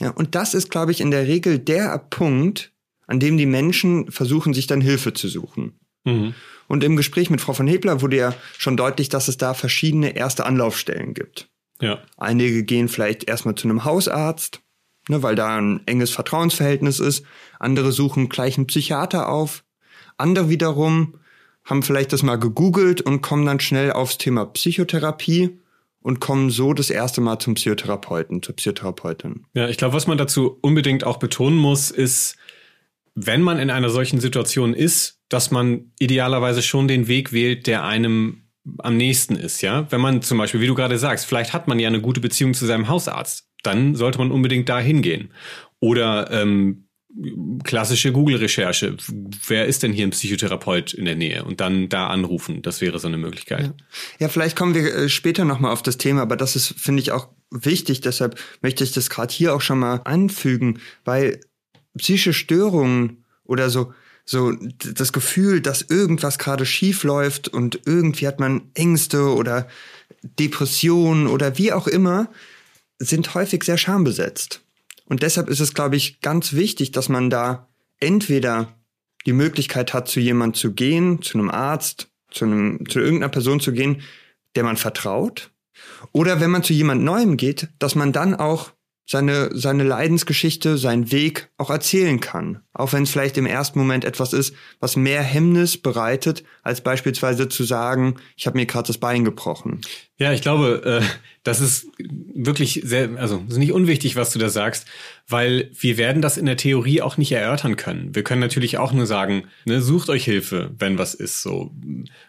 Ja, und das ist, glaube ich, in der Regel der Punkt, an dem die Menschen versuchen, sich dann Hilfe zu suchen. Mhm. Und im Gespräch mit Frau von Hebler wurde ja schon deutlich, dass es da verschiedene erste Anlaufstellen gibt. Ja. Einige gehen vielleicht erstmal zu einem Hausarzt, ne, weil da ein enges Vertrauensverhältnis ist. Andere suchen gleich einen Psychiater auf. Andere wiederum haben vielleicht das mal gegoogelt und kommen dann schnell aufs Thema Psychotherapie und kommen so das erste Mal zum Psychotherapeuten, zur Psychotherapeutin. Ja, ich glaube, was man dazu unbedingt auch betonen muss, ist, wenn man in einer solchen Situation ist, dass man idealerweise schon den Weg wählt, der einem am nächsten ist, ja. Wenn man zum Beispiel, wie du gerade sagst, vielleicht hat man ja eine gute Beziehung zu seinem Hausarzt, dann sollte man unbedingt da hingehen. Oder ähm, klassische Google-Recherche. Wer ist denn hier ein Psychotherapeut in der Nähe? Und dann da anrufen. Das wäre so eine Möglichkeit. Ja, ja vielleicht kommen wir äh, später nochmal auf das Thema, aber das ist, finde ich, auch wichtig. Deshalb möchte ich das gerade hier auch schon mal anfügen, weil psychische Störungen oder so, so das Gefühl, dass irgendwas gerade schief läuft und irgendwie hat man Ängste oder Depressionen oder wie auch immer, sind häufig sehr schambesetzt. Und deshalb ist es, glaube ich, ganz wichtig, dass man da entweder die Möglichkeit hat, zu jemand zu gehen, zu einem Arzt, zu, einem, zu irgendeiner Person zu gehen, der man vertraut. Oder wenn man zu jemand Neuem geht, dass man dann auch seine, seine Leidensgeschichte, seinen Weg auch erzählen kann. Auch wenn es vielleicht im ersten Moment etwas ist, was mehr Hemmnis bereitet, als beispielsweise zu sagen, ich habe mir gerade das Bein gebrochen. Ja, ich glaube, äh, das ist wirklich sehr, also ist nicht unwichtig, was du da sagst, weil wir werden das in der Theorie auch nicht erörtern können. Wir können natürlich auch nur sagen, ne, sucht euch Hilfe, wenn was ist. So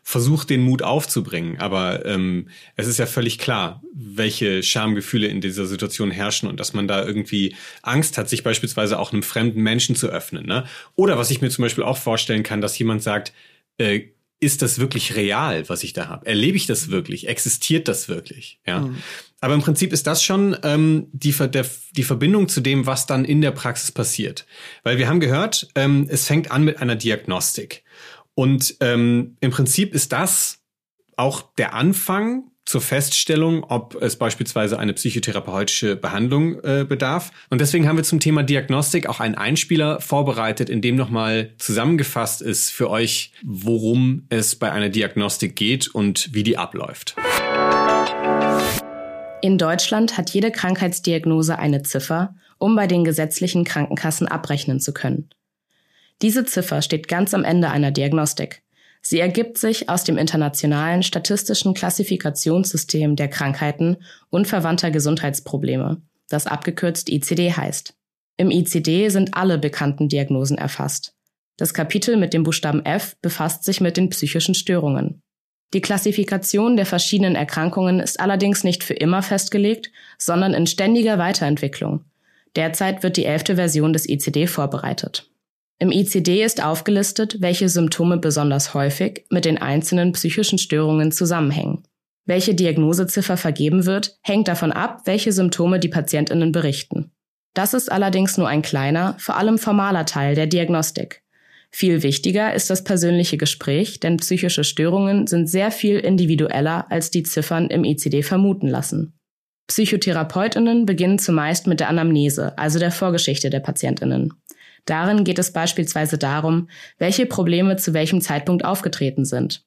versucht den Mut aufzubringen, aber ähm, es ist ja völlig klar, welche Schamgefühle in dieser Situation herrschen und dass man da irgendwie Angst hat, sich beispielsweise auch einem fremden Menschen zu öffnen. Ne? Oder was ich mir zum Beispiel auch vorstellen kann, dass jemand sagt, äh, ist das wirklich real, was ich da habe? Erlebe ich das wirklich? Existiert das wirklich? Ja. Mhm. Aber im Prinzip ist das schon ähm, die, der, die Verbindung zu dem, was dann in der Praxis passiert. Weil wir haben gehört, ähm, es fängt an mit einer Diagnostik. Und ähm, im Prinzip ist das auch der Anfang zur Feststellung, ob es beispielsweise eine psychotherapeutische Behandlung äh, bedarf. Und deswegen haben wir zum Thema Diagnostik auch einen Einspieler vorbereitet, in dem nochmal zusammengefasst ist für euch, worum es bei einer Diagnostik geht und wie die abläuft. In Deutschland hat jede Krankheitsdiagnose eine Ziffer, um bei den gesetzlichen Krankenkassen abrechnen zu können. Diese Ziffer steht ganz am Ende einer Diagnostik. Sie ergibt sich aus dem internationalen statistischen Klassifikationssystem der Krankheiten und verwandter Gesundheitsprobleme, das abgekürzt ICD heißt. Im ICD sind alle bekannten Diagnosen erfasst. Das Kapitel mit dem Buchstaben F befasst sich mit den psychischen Störungen. Die Klassifikation der verschiedenen Erkrankungen ist allerdings nicht für immer festgelegt, sondern in ständiger Weiterentwicklung. Derzeit wird die elfte Version des ICD vorbereitet. Im ICD ist aufgelistet, welche Symptome besonders häufig mit den einzelnen psychischen Störungen zusammenhängen. Welche Diagnoseziffer vergeben wird, hängt davon ab, welche Symptome die Patientinnen berichten. Das ist allerdings nur ein kleiner, vor allem formaler Teil der Diagnostik. Viel wichtiger ist das persönliche Gespräch, denn psychische Störungen sind sehr viel individueller, als die Ziffern im ICD vermuten lassen. Psychotherapeutinnen beginnen zumeist mit der Anamnese, also der Vorgeschichte der Patientinnen. Darin geht es beispielsweise darum, welche Probleme zu welchem Zeitpunkt aufgetreten sind.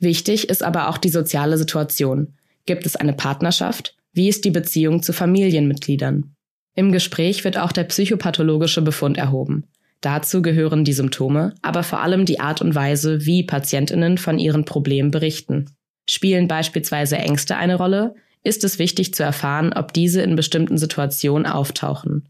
Wichtig ist aber auch die soziale Situation. Gibt es eine Partnerschaft? Wie ist die Beziehung zu Familienmitgliedern? Im Gespräch wird auch der psychopathologische Befund erhoben. Dazu gehören die Symptome, aber vor allem die Art und Weise, wie Patientinnen von ihren Problemen berichten. Spielen beispielsweise Ängste eine Rolle, ist es wichtig zu erfahren, ob diese in bestimmten Situationen auftauchen.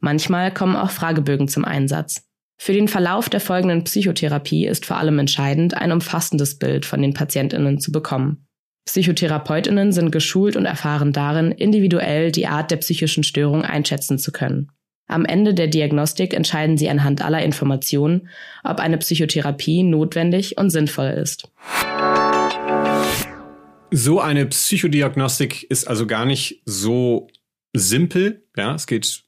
Manchmal kommen auch Fragebögen zum Einsatz. Für den Verlauf der folgenden Psychotherapie ist vor allem entscheidend, ein umfassendes Bild von den Patientinnen zu bekommen. Psychotherapeutinnen sind geschult und erfahren darin, individuell die Art der psychischen Störung einschätzen zu können. Am Ende der Diagnostik entscheiden sie anhand aller Informationen, ob eine Psychotherapie notwendig und sinnvoll ist. So eine Psychodiagnostik ist also gar nicht so simpel. Ja, es geht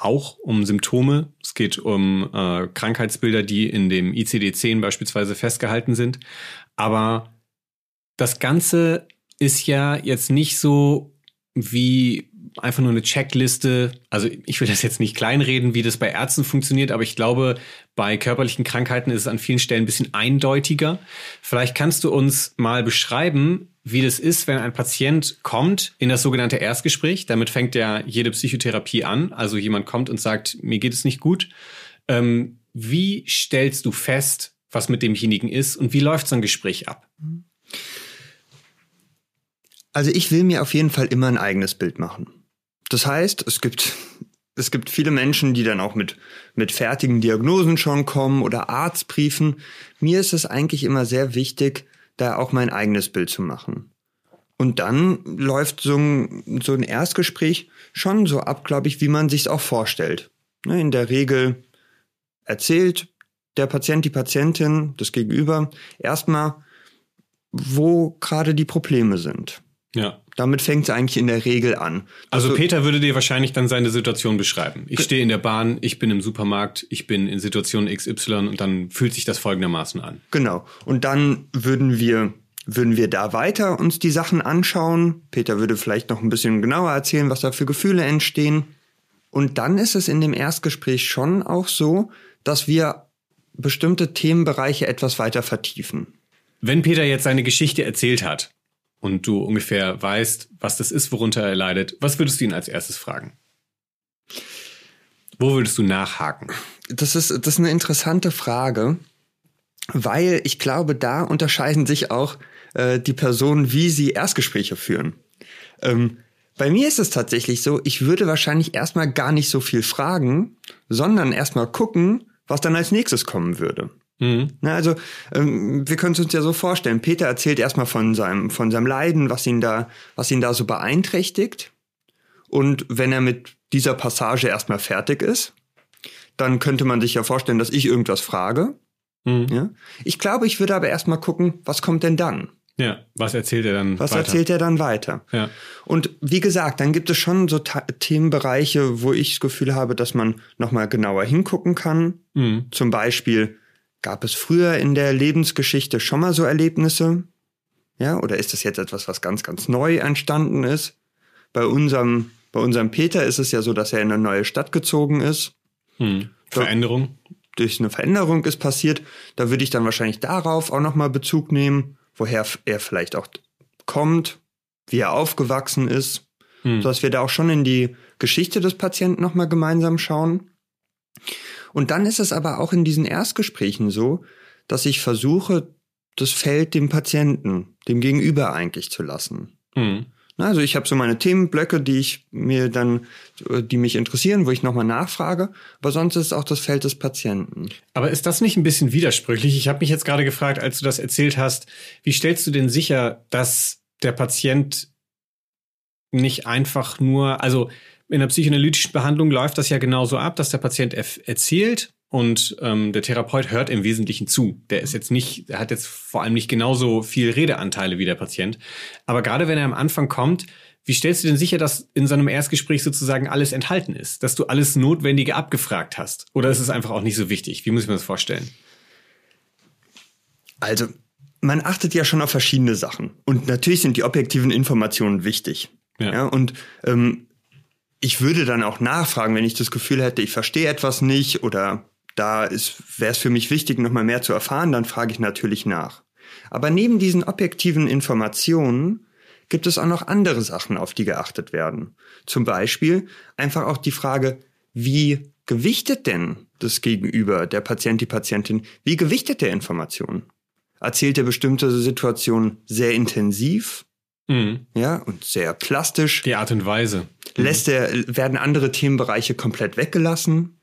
auch um Symptome. Es geht um äh, Krankheitsbilder, die in dem ICD-10 beispielsweise festgehalten sind. Aber das Ganze ist ja jetzt nicht so wie einfach nur eine Checkliste. Also ich will das jetzt nicht kleinreden, wie das bei Ärzten funktioniert, aber ich glaube, bei körperlichen Krankheiten ist es an vielen Stellen ein bisschen eindeutiger. Vielleicht kannst du uns mal beschreiben, wie das ist, wenn ein Patient kommt in das sogenannte Erstgespräch. Damit fängt ja jede Psychotherapie an. Also jemand kommt und sagt, mir geht es nicht gut. Ähm, wie stellst du fest, was mit demjenigen ist und wie läuft so ein Gespräch ab? Also ich will mir auf jeden Fall immer ein eigenes Bild machen. Das heißt, es gibt, es gibt viele Menschen, die dann auch mit, mit fertigen Diagnosen schon kommen oder Arztbriefen. Mir ist es eigentlich immer sehr wichtig, da auch mein eigenes Bild zu machen. Und dann läuft so ein, so ein Erstgespräch schon so ab, glaube ich, wie man sich auch vorstellt. Ne, in der Regel erzählt der Patient, die Patientin, das Gegenüber erstmal, wo gerade die Probleme sind. Ja. Damit fängt es eigentlich in der Regel an. Also, also Peter würde dir wahrscheinlich dann seine Situation beschreiben. Ich stehe in der Bahn, ich bin im Supermarkt, ich bin in Situation XY und dann fühlt sich das folgendermaßen an. Genau. Und dann würden wir würden wir da weiter uns die Sachen anschauen. Peter würde vielleicht noch ein bisschen genauer erzählen, was da für Gefühle entstehen. Und dann ist es in dem Erstgespräch schon auch so, dass wir bestimmte Themenbereiche etwas weiter vertiefen. Wenn Peter jetzt seine Geschichte erzählt hat, und du ungefähr weißt, was das ist, worunter er leidet, was würdest du ihn als erstes fragen? Wo würdest du nachhaken? Das ist, das ist eine interessante Frage, weil ich glaube, da unterscheiden sich auch äh, die Personen, wie sie Erstgespräche führen. Ähm, bei mir ist es tatsächlich so, ich würde wahrscheinlich erstmal gar nicht so viel fragen, sondern erstmal gucken, was dann als nächstes kommen würde. Mhm. Na, also ähm, wir können es uns ja so vorstellen. Peter erzählt erstmal von seinem von seinem Leiden, was ihn da was ihn da so beeinträchtigt. Und wenn er mit dieser Passage erstmal fertig ist, dann könnte man sich ja vorstellen, dass ich irgendwas frage. Mhm. Ja? Ich glaube, ich würde aber erstmal gucken, was kommt denn dann? Ja, was erzählt er dann was weiter? Was erzählt er dann weiter? Ja. Und wie gesagt, dann gibt es schon so Themenbereiche, wo ich das Gefühl habe, dass man nochmal genauer hingucken kann. Mhm. Zum Beispiel, Gab es früher in der Lebensgeschichte schon mal so Erlebnisse? Ja, oder ist das jetzt etwas, was ganz, ganz neu entstanden ist? Bei unserem, bei unserem Peter ist es ja so, dass er in eine neue Stadt gezogen ist. Hm. Veränderung? durch eine Veränderung ist passiert. Da würde ich dann wahrscheinlich darauf auch nochmal Bezug nehmen, woher er vielleicht auch kommt, wie er aufgewachsen ist, hm. sodass wir da auch schon in die Geschichte des Patienten nochmal gemeinsam schauen. Und dann ist es aber auch in diesen Erstgesprächen so, dass ich versuche, das Feld dem Patienten, dem Gegenüber eigentlich zu lassen. Mhm. Also ich habe so meine Themenblöcke, die ich mir dann, die mich interessieren, wo ich nochmal nachfrage. Aber sonst ist es auch das Feld des Patienten. Aber ist das nicht ein bisschen widersprüchlich? Ich habe mich jetzt gerade gefragt, als du das erzählt hast, wie stellst du denn sicher, dass der Patient nicht einfach nur, also in der psychoanalytischen Behandlung läuft das ja genauso ab, dass der Patient erzählt und ähm, der Therapeut hört im Wesentlichen zu. Der ist jetzt nicht, der hat jetzt vor allem nicht genauso viel Redeanteile wie der Patient. Aber gerade wenn er am Anfang kommt, wie stellst du denn sicher, dass in so einem Erstgespräch sozusagen alles enthalten ist? Dass du alles Notwendige abgefragt hast? Oder ist es einfach auch nicht so wichtig? Wie muss ich mir das vorstellen? Also, man achtet ja schon auf verschiedene Sachen. Und natürlich sind die objektiven Informationen wichtig. Ja. ja und ähm, ich würde dann auch nachfragen, wenn ich das Gefühl hätte, ich verstehe etwas nicht oder da wäre es für mich wichtig, nochmal mehr zu erfahren, dann frage ich natürlich nach. Aber neben diesen objektiven Informationen gibt es auch noch andere Sachen, auf die geachtet werden. Zum Beispiel einfach auch die Frage, wie gewichtet denn das Gegenüber, der Patient, die Patientin, wie gewichtet der Informationen? Erzählt er bestimmte Situationen sehr intensiv Mhm. Ja, und sehr plastisch. Die Art und Weise. Mhm. Lässt er, werden andere Themenbereiche komplett weggelassen?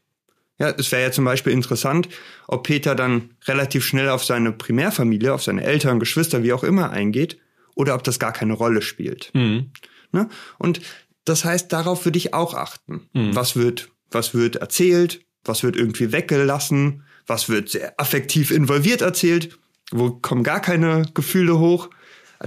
Ja, es wäre ja zum Beispiel interessant, ob Peter dann relativ schnell auf seine Primärfamilie, auf seine Eltern, Geschwister, wie auch immer eingeht, oder ob das gar keine Rolle spielt. Mhm. Ne? Und das heißt, darauf würde ich auch achten. Mhm. Was wird, was wird erzählt? Was wird irgendwie weggelassen? Was wird sehr affektiv involviert erzählt? Wo kommen gar keine Gefühle hoch?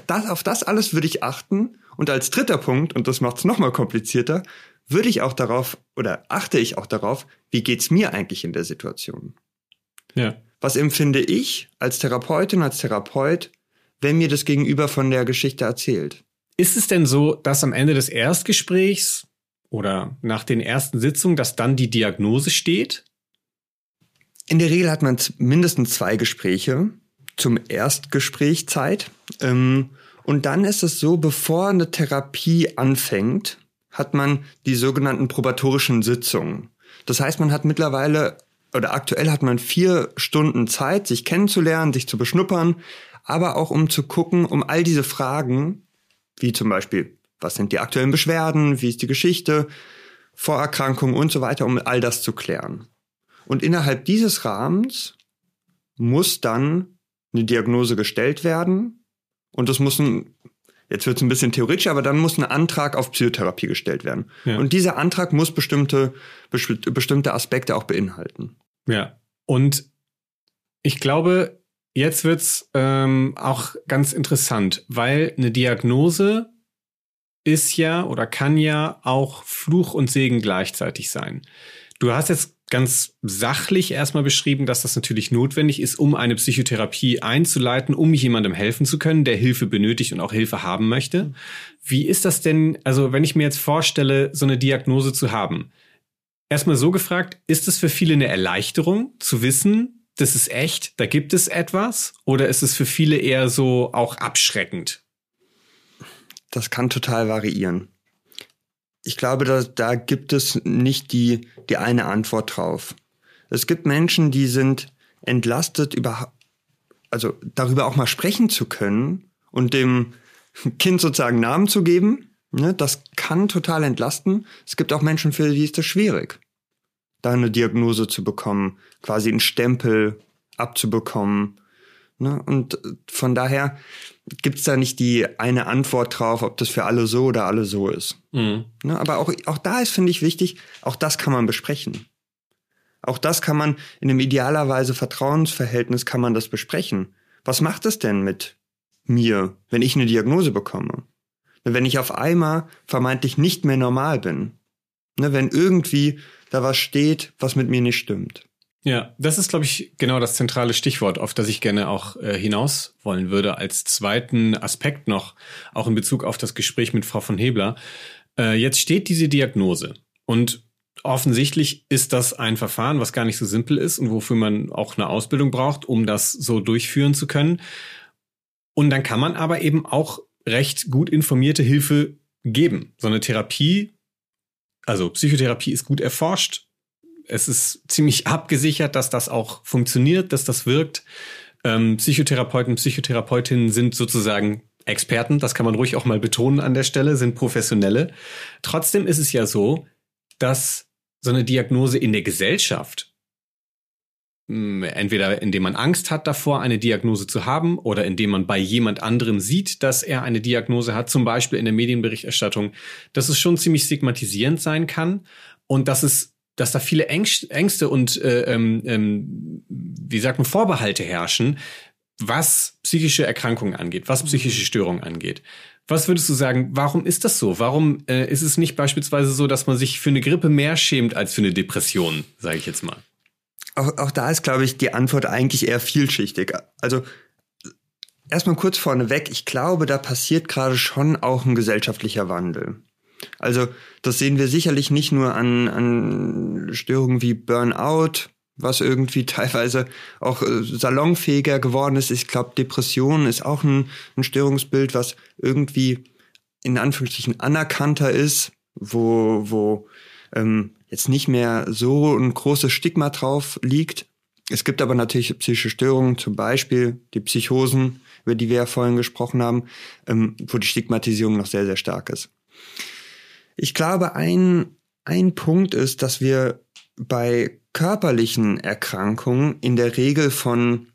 Das, auf das alles würde ich achten. Und als dritter Punkt, und das macht es nochmal komplizierter, würde ich auch darauf oder achte ich auch darauf, wie geht's mir eigentlich in der Situation? Ja. Was empfinde ich als Therapeutin, als Therapeut, wenn mir das Gegenüber von der Geschichte erzählt? Ist es denn so, dass am Ende des Erstgesprächs oder nach den ersten Sitzungen, dass dann die Diagnose steht? In der Regel hat man mindestens zwei Gespräche zum Erstgespräch Zeit. Ähm, und dann ist es so, bevor eine Therapie anfängt, hat man die sogenannten probatorischen Sitzungen. Das heißt, man hat mittlerweile oder aktuell hat man vier Stunden Zeit, sich kennenzulernen, sich zu beschnuppern, aber auch um zu gucken, um all diese Fragen, wie zum Beispiel, was sind die aktuellen Beschwerden, wie ist die Geschichte, Vorerkrankungen und so weiter, um all das zu klären. Und innerhalb dieses Rahmens muss dann eine Diagnose gestellt werden und es muss ein, jetzt wird es ein bisschen theoretisch, aber dann muss ein Antrag auf Psychotherapie gestellt werden. Ja. Und dieser Antrag muss bestimmte, bestimmte Aspekte auch beinhalten. Ja. Und ich glaube, jetzt wird's ähm, auch ganz interessant, weil eine Diagnose ist ja oder kann ja auch Fluch und Segen gleichzeitig sein. Du hast jetzt ganz sachlich erstmal beschrieben, dass das natürlich notwendig ist, um eine Psychotherapie einzuleiten, um jemandem helfen zu können, der Hilfe benötigt und auch Hilfe haben möchte. Wie ist das denn, also wenn ich mir jetzt vorstelle, so eine Diagnose zu haben? Erstmal so gefragt, ist es für viele eine Erleichterung zu wissen, das ist echt, da gibt es etwas? Oder ist es für viele eher so auch abschreckend? Das kann total variieren ich glaube, da, da gibt es nicht die, die eine Antwort drauf. Es gibt Menschen, die sind entlastet, über, also darüber auch mal sprechen zu können und dem Kind sozusagen Namen zu geben. Ne, das kann total entlasten. Es gibt auch Menschen, für die ist das schwierig, da eine Diagnose zu bekommen, quasi einen Stempel abzubekommen. Ne? Und von daher gibt's da nicht die eine Antwort drauf, ob das für alle so oder alle so ist. Mhm. Ne? Aber auch, auch da ist, finde ich, wichtig, auch das kann man besprechen. Auch das kann man in einem idealerweise Vertrauensverhältnis kann man das besprechen. Was macht es denn mit mir, wenn ich eine Diagnose bekomme? Wenn ich auf einmal vermeintlich nicht mehr normal bin. Ne? Wenn irgendwie da was steht, was mit mir nicht stimmt. Ja, das ist, glaube ich, genau das zentrale Stichwort, auf das ich gerne auch äh, hinaus wollen würde, als zweiten Aspekt noch, auch in Bezug auf das Gespräch mit Frau von Hebler. Äh, jetzt steht diese Diagnose und offensichtlich ist das ein Verfahren, was gar nicht so simpel ist und wofür man auch eine Ausbildung braucht, um das so durchführen zu können. Und dann kann man aber eben auch recht gut informierte Hilfe geben. So eine Therapie, also Psychotherapie ist gut erforscht, es ist ziemlich abgesichert, dass das auch funktioniert, dass das wirkt. Ähm, Psychotherapeuten, Psychotherapeutinnen sind sozusagen Experten, das kann man ruhig auch mal betonen an der Stelle, sind Professionelle. Trotzdem ist es ja so, dass so eine Diagnose in der Gesellschaft hm, entweder indem man Angst hat davor, eine Diagnose zu haben oder indem man bei jemand anderem sieht, dass er eine Diagnose hat, zum Beispiel in der Medienberichterstattung, dass es schon ziemlich stigmatisierend sein kann und dass es dass da viele Ängste und äh, ähm, ähm, wie sagt man Vorbehalte herrschen, was psychische Erkrankungen angeht, was psychische Störungen angeht. Was würdest du sagen, warum ist das so? Warum äh, ist es nicht beispielsweise so, dass man sich für eine Grippe mehr schämt als für eine Depression, sage ich jetzt mal? Auch, auch da ist, glaube ich, die Antwort eigentlich eher vielschichtig. Also erstmal kurz vorneweg, ich glaube, da passiert gerade schon auch ein gesellschaftlicher Wandel. Also das sehen wir sicherlich nicht nur an, an Störungen wie Burnout, was irgendwie teilweise auch äh, salonfähiger geworden ist. Ich glaube, Depression ist auch ein, ein Störungsbild, was irgendwie in Anführungsstrichen anerkannter ist, wo, wo ähm, jetzt nicht mehr so ein großes Stigma drauf liegt. Es gibt aber natürlich psychische Störungen, zum Beispiel die Psychosen, über die wir ja vorhin gesprochen haben, ähm, wo die Stigmatisierung noch sehr, sehr stark ist. Ich glaube, ein, ein Punkt ist, dass wir bei körperlichen Erkrankungen in der Regel von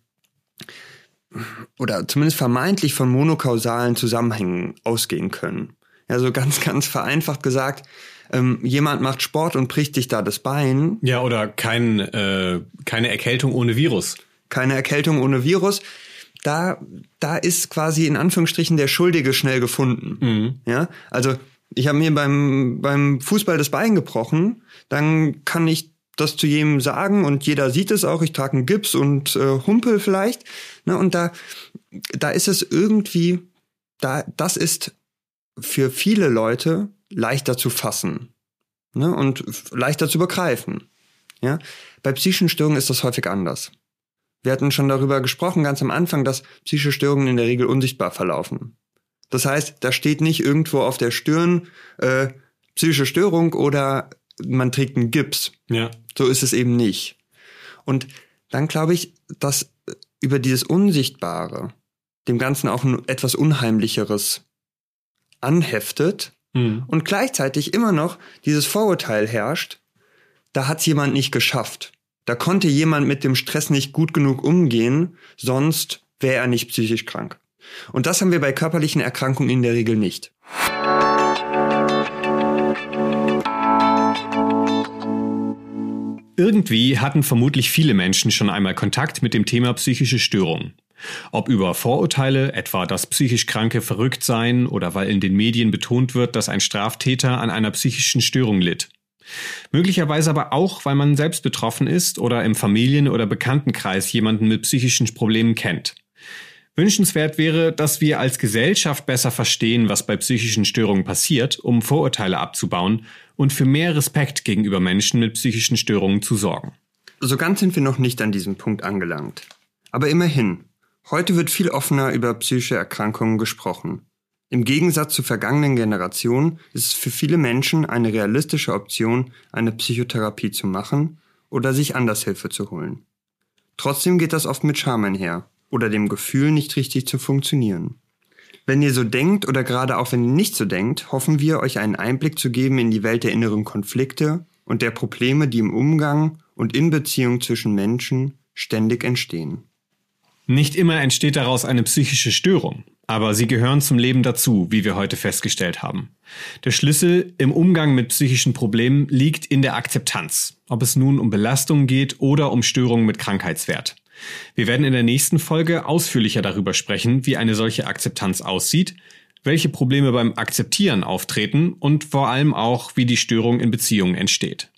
oder zumindest vermeintlich von monokausalen Zusammenhängen ausgehen können. Also ganz, ganz vereinfacht gesagt, ähm, jemand macht Sport und bricht sich da das Bein. Ja, oder kein, äh, keine Erkältung ohne Virus. Keine Erkältung ohne Virus. Da, da ist quasi in Anführungsstrichen der Schuldige schnell gefunden. Mhm. Ja, also ich habe mir beim, beim Fußball das Bein gebrochen, dann kann ich das zu jedem sagen und jeder sieht es auch. Ich trage einen Gips und äh, Humpel vielleicht. Ne, und da, da ist es irgendwie, da, das ist für viele Leute leichter zu fassen ne, und leichter zu begreifen. Ja? Bei psychischen Störungen ist das häufig anders. Wir hatten schon darüber gesprochen ganz am Anfang, dass psychische Störungen in der Regel unsichtbar verlaufen. Das heißt, da steht nicht irgendwo auf der Stirn äh, psychische Störung oder man trägt einen Gips. Ja. So ist es eben nicht. Und dann glaube ich, dass über dieses Unsichtbare dem Ganzen auch ein etwas Unheimlicheres anheftet mhm. und gleichzeitig immer noch dieses Vorurteil herrscht, da hat jemand nicht geschafft. Da konnte jemand mit dem Stress nicht gut genug umgehen, sonst wäre er nicht psychisch krank. Und das haben wir bei körperlichen Erkrankungen in der Regel nicht. Irgendwie hatten vermutlich viele Menschen schon einmal Kontakt mit dem Thema psychische Störungen. Ob über Vorurteile, etwa dass psychisch Kranke verrückt seien oder weil in den Medien betont wird, dass ein Straftäter an einer psychischen Störung litt. Möglicherweise aber auch, weil man selbst betroffen ist oder im Familien- oder Bekanntenkreis jemanden mit psychischen Problemen kennt. Wünschenswert wäre, dass wir als Gesellschaft besser verstehen, was bei psychischen Störungen passiert, um Vorurteile abzubauen und für mehr Respekt gegenüber Menschen mit psychischen Störungen zu sorgen. So ganz sind wir noch nicht an diesem Punkt angelangt. Aber immerhin, heute wird viel offener über psychische Erkrankungen gesprochen. Im Gegensatz zur vergangenen Generation ist es für viele Menschen eine realistische Option, eine Psychotherapie zu machen oder sich anders Hilfe zu holen. Trotzdem geht das oft mit Scham einher oder dem Gefühl, nicht richtig zu funktionieren. Wenn ihr so denkt oder gerade auch wenn ihr nicht so denkt, hoffen wir, euch einen Einblick zu geben in die Welt der inneren Konflikte und der Probleme, die im Umgang und in Beziehung zwischen Menschen ständig entstehen. Nicht immer entsteht daraus eine psychische Störung, aber sie gehören zum Leben dazu, wie wir heute festgestellt haben. Der Schlüssel im Umgang mit psychischen Problemen liegt in der Akzeptanz, ob es nun um Belastungen geht oder um Störungen mit Krankheitswert. Wir werden in der nächsten Folge ausführlicher darüber sprechen, wie eine solche Akzeptanz aussieht, welche Probleme beim Akzeptieren auftreten und vor allem auch, wie die Störung in Beziehungen entsteht.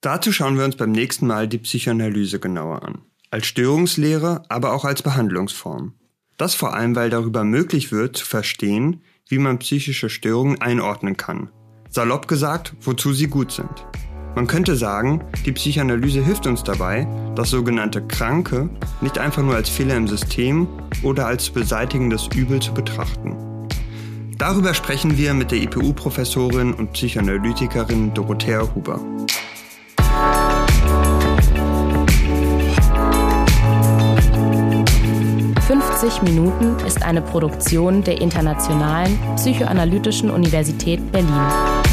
Dazu schauen wir uns beim nächsten Mal die Psychoanalyse genauer an. Als Störungslehre, aber auch als Behandlungsform. Das vor allem, weil darüber möglich wird zu verstehen, wie man psychische Störungen einordnen kann. Salopp gesagt, wozu sie gut sind. Man könnte sagen, die Psychoanalyse hilft uns dabei, das sogenannte Kranke nicht einfach nur als Fehler im System oder als beseitigendes Übel zu betrachten. Darüber sprechen wir mit der IPU-Professorin und Psychoanalytikerin Dorothea Huber. »50 Minuten« ist eine Produktion der Internationalen Psychoanalytischen Universität Berlin.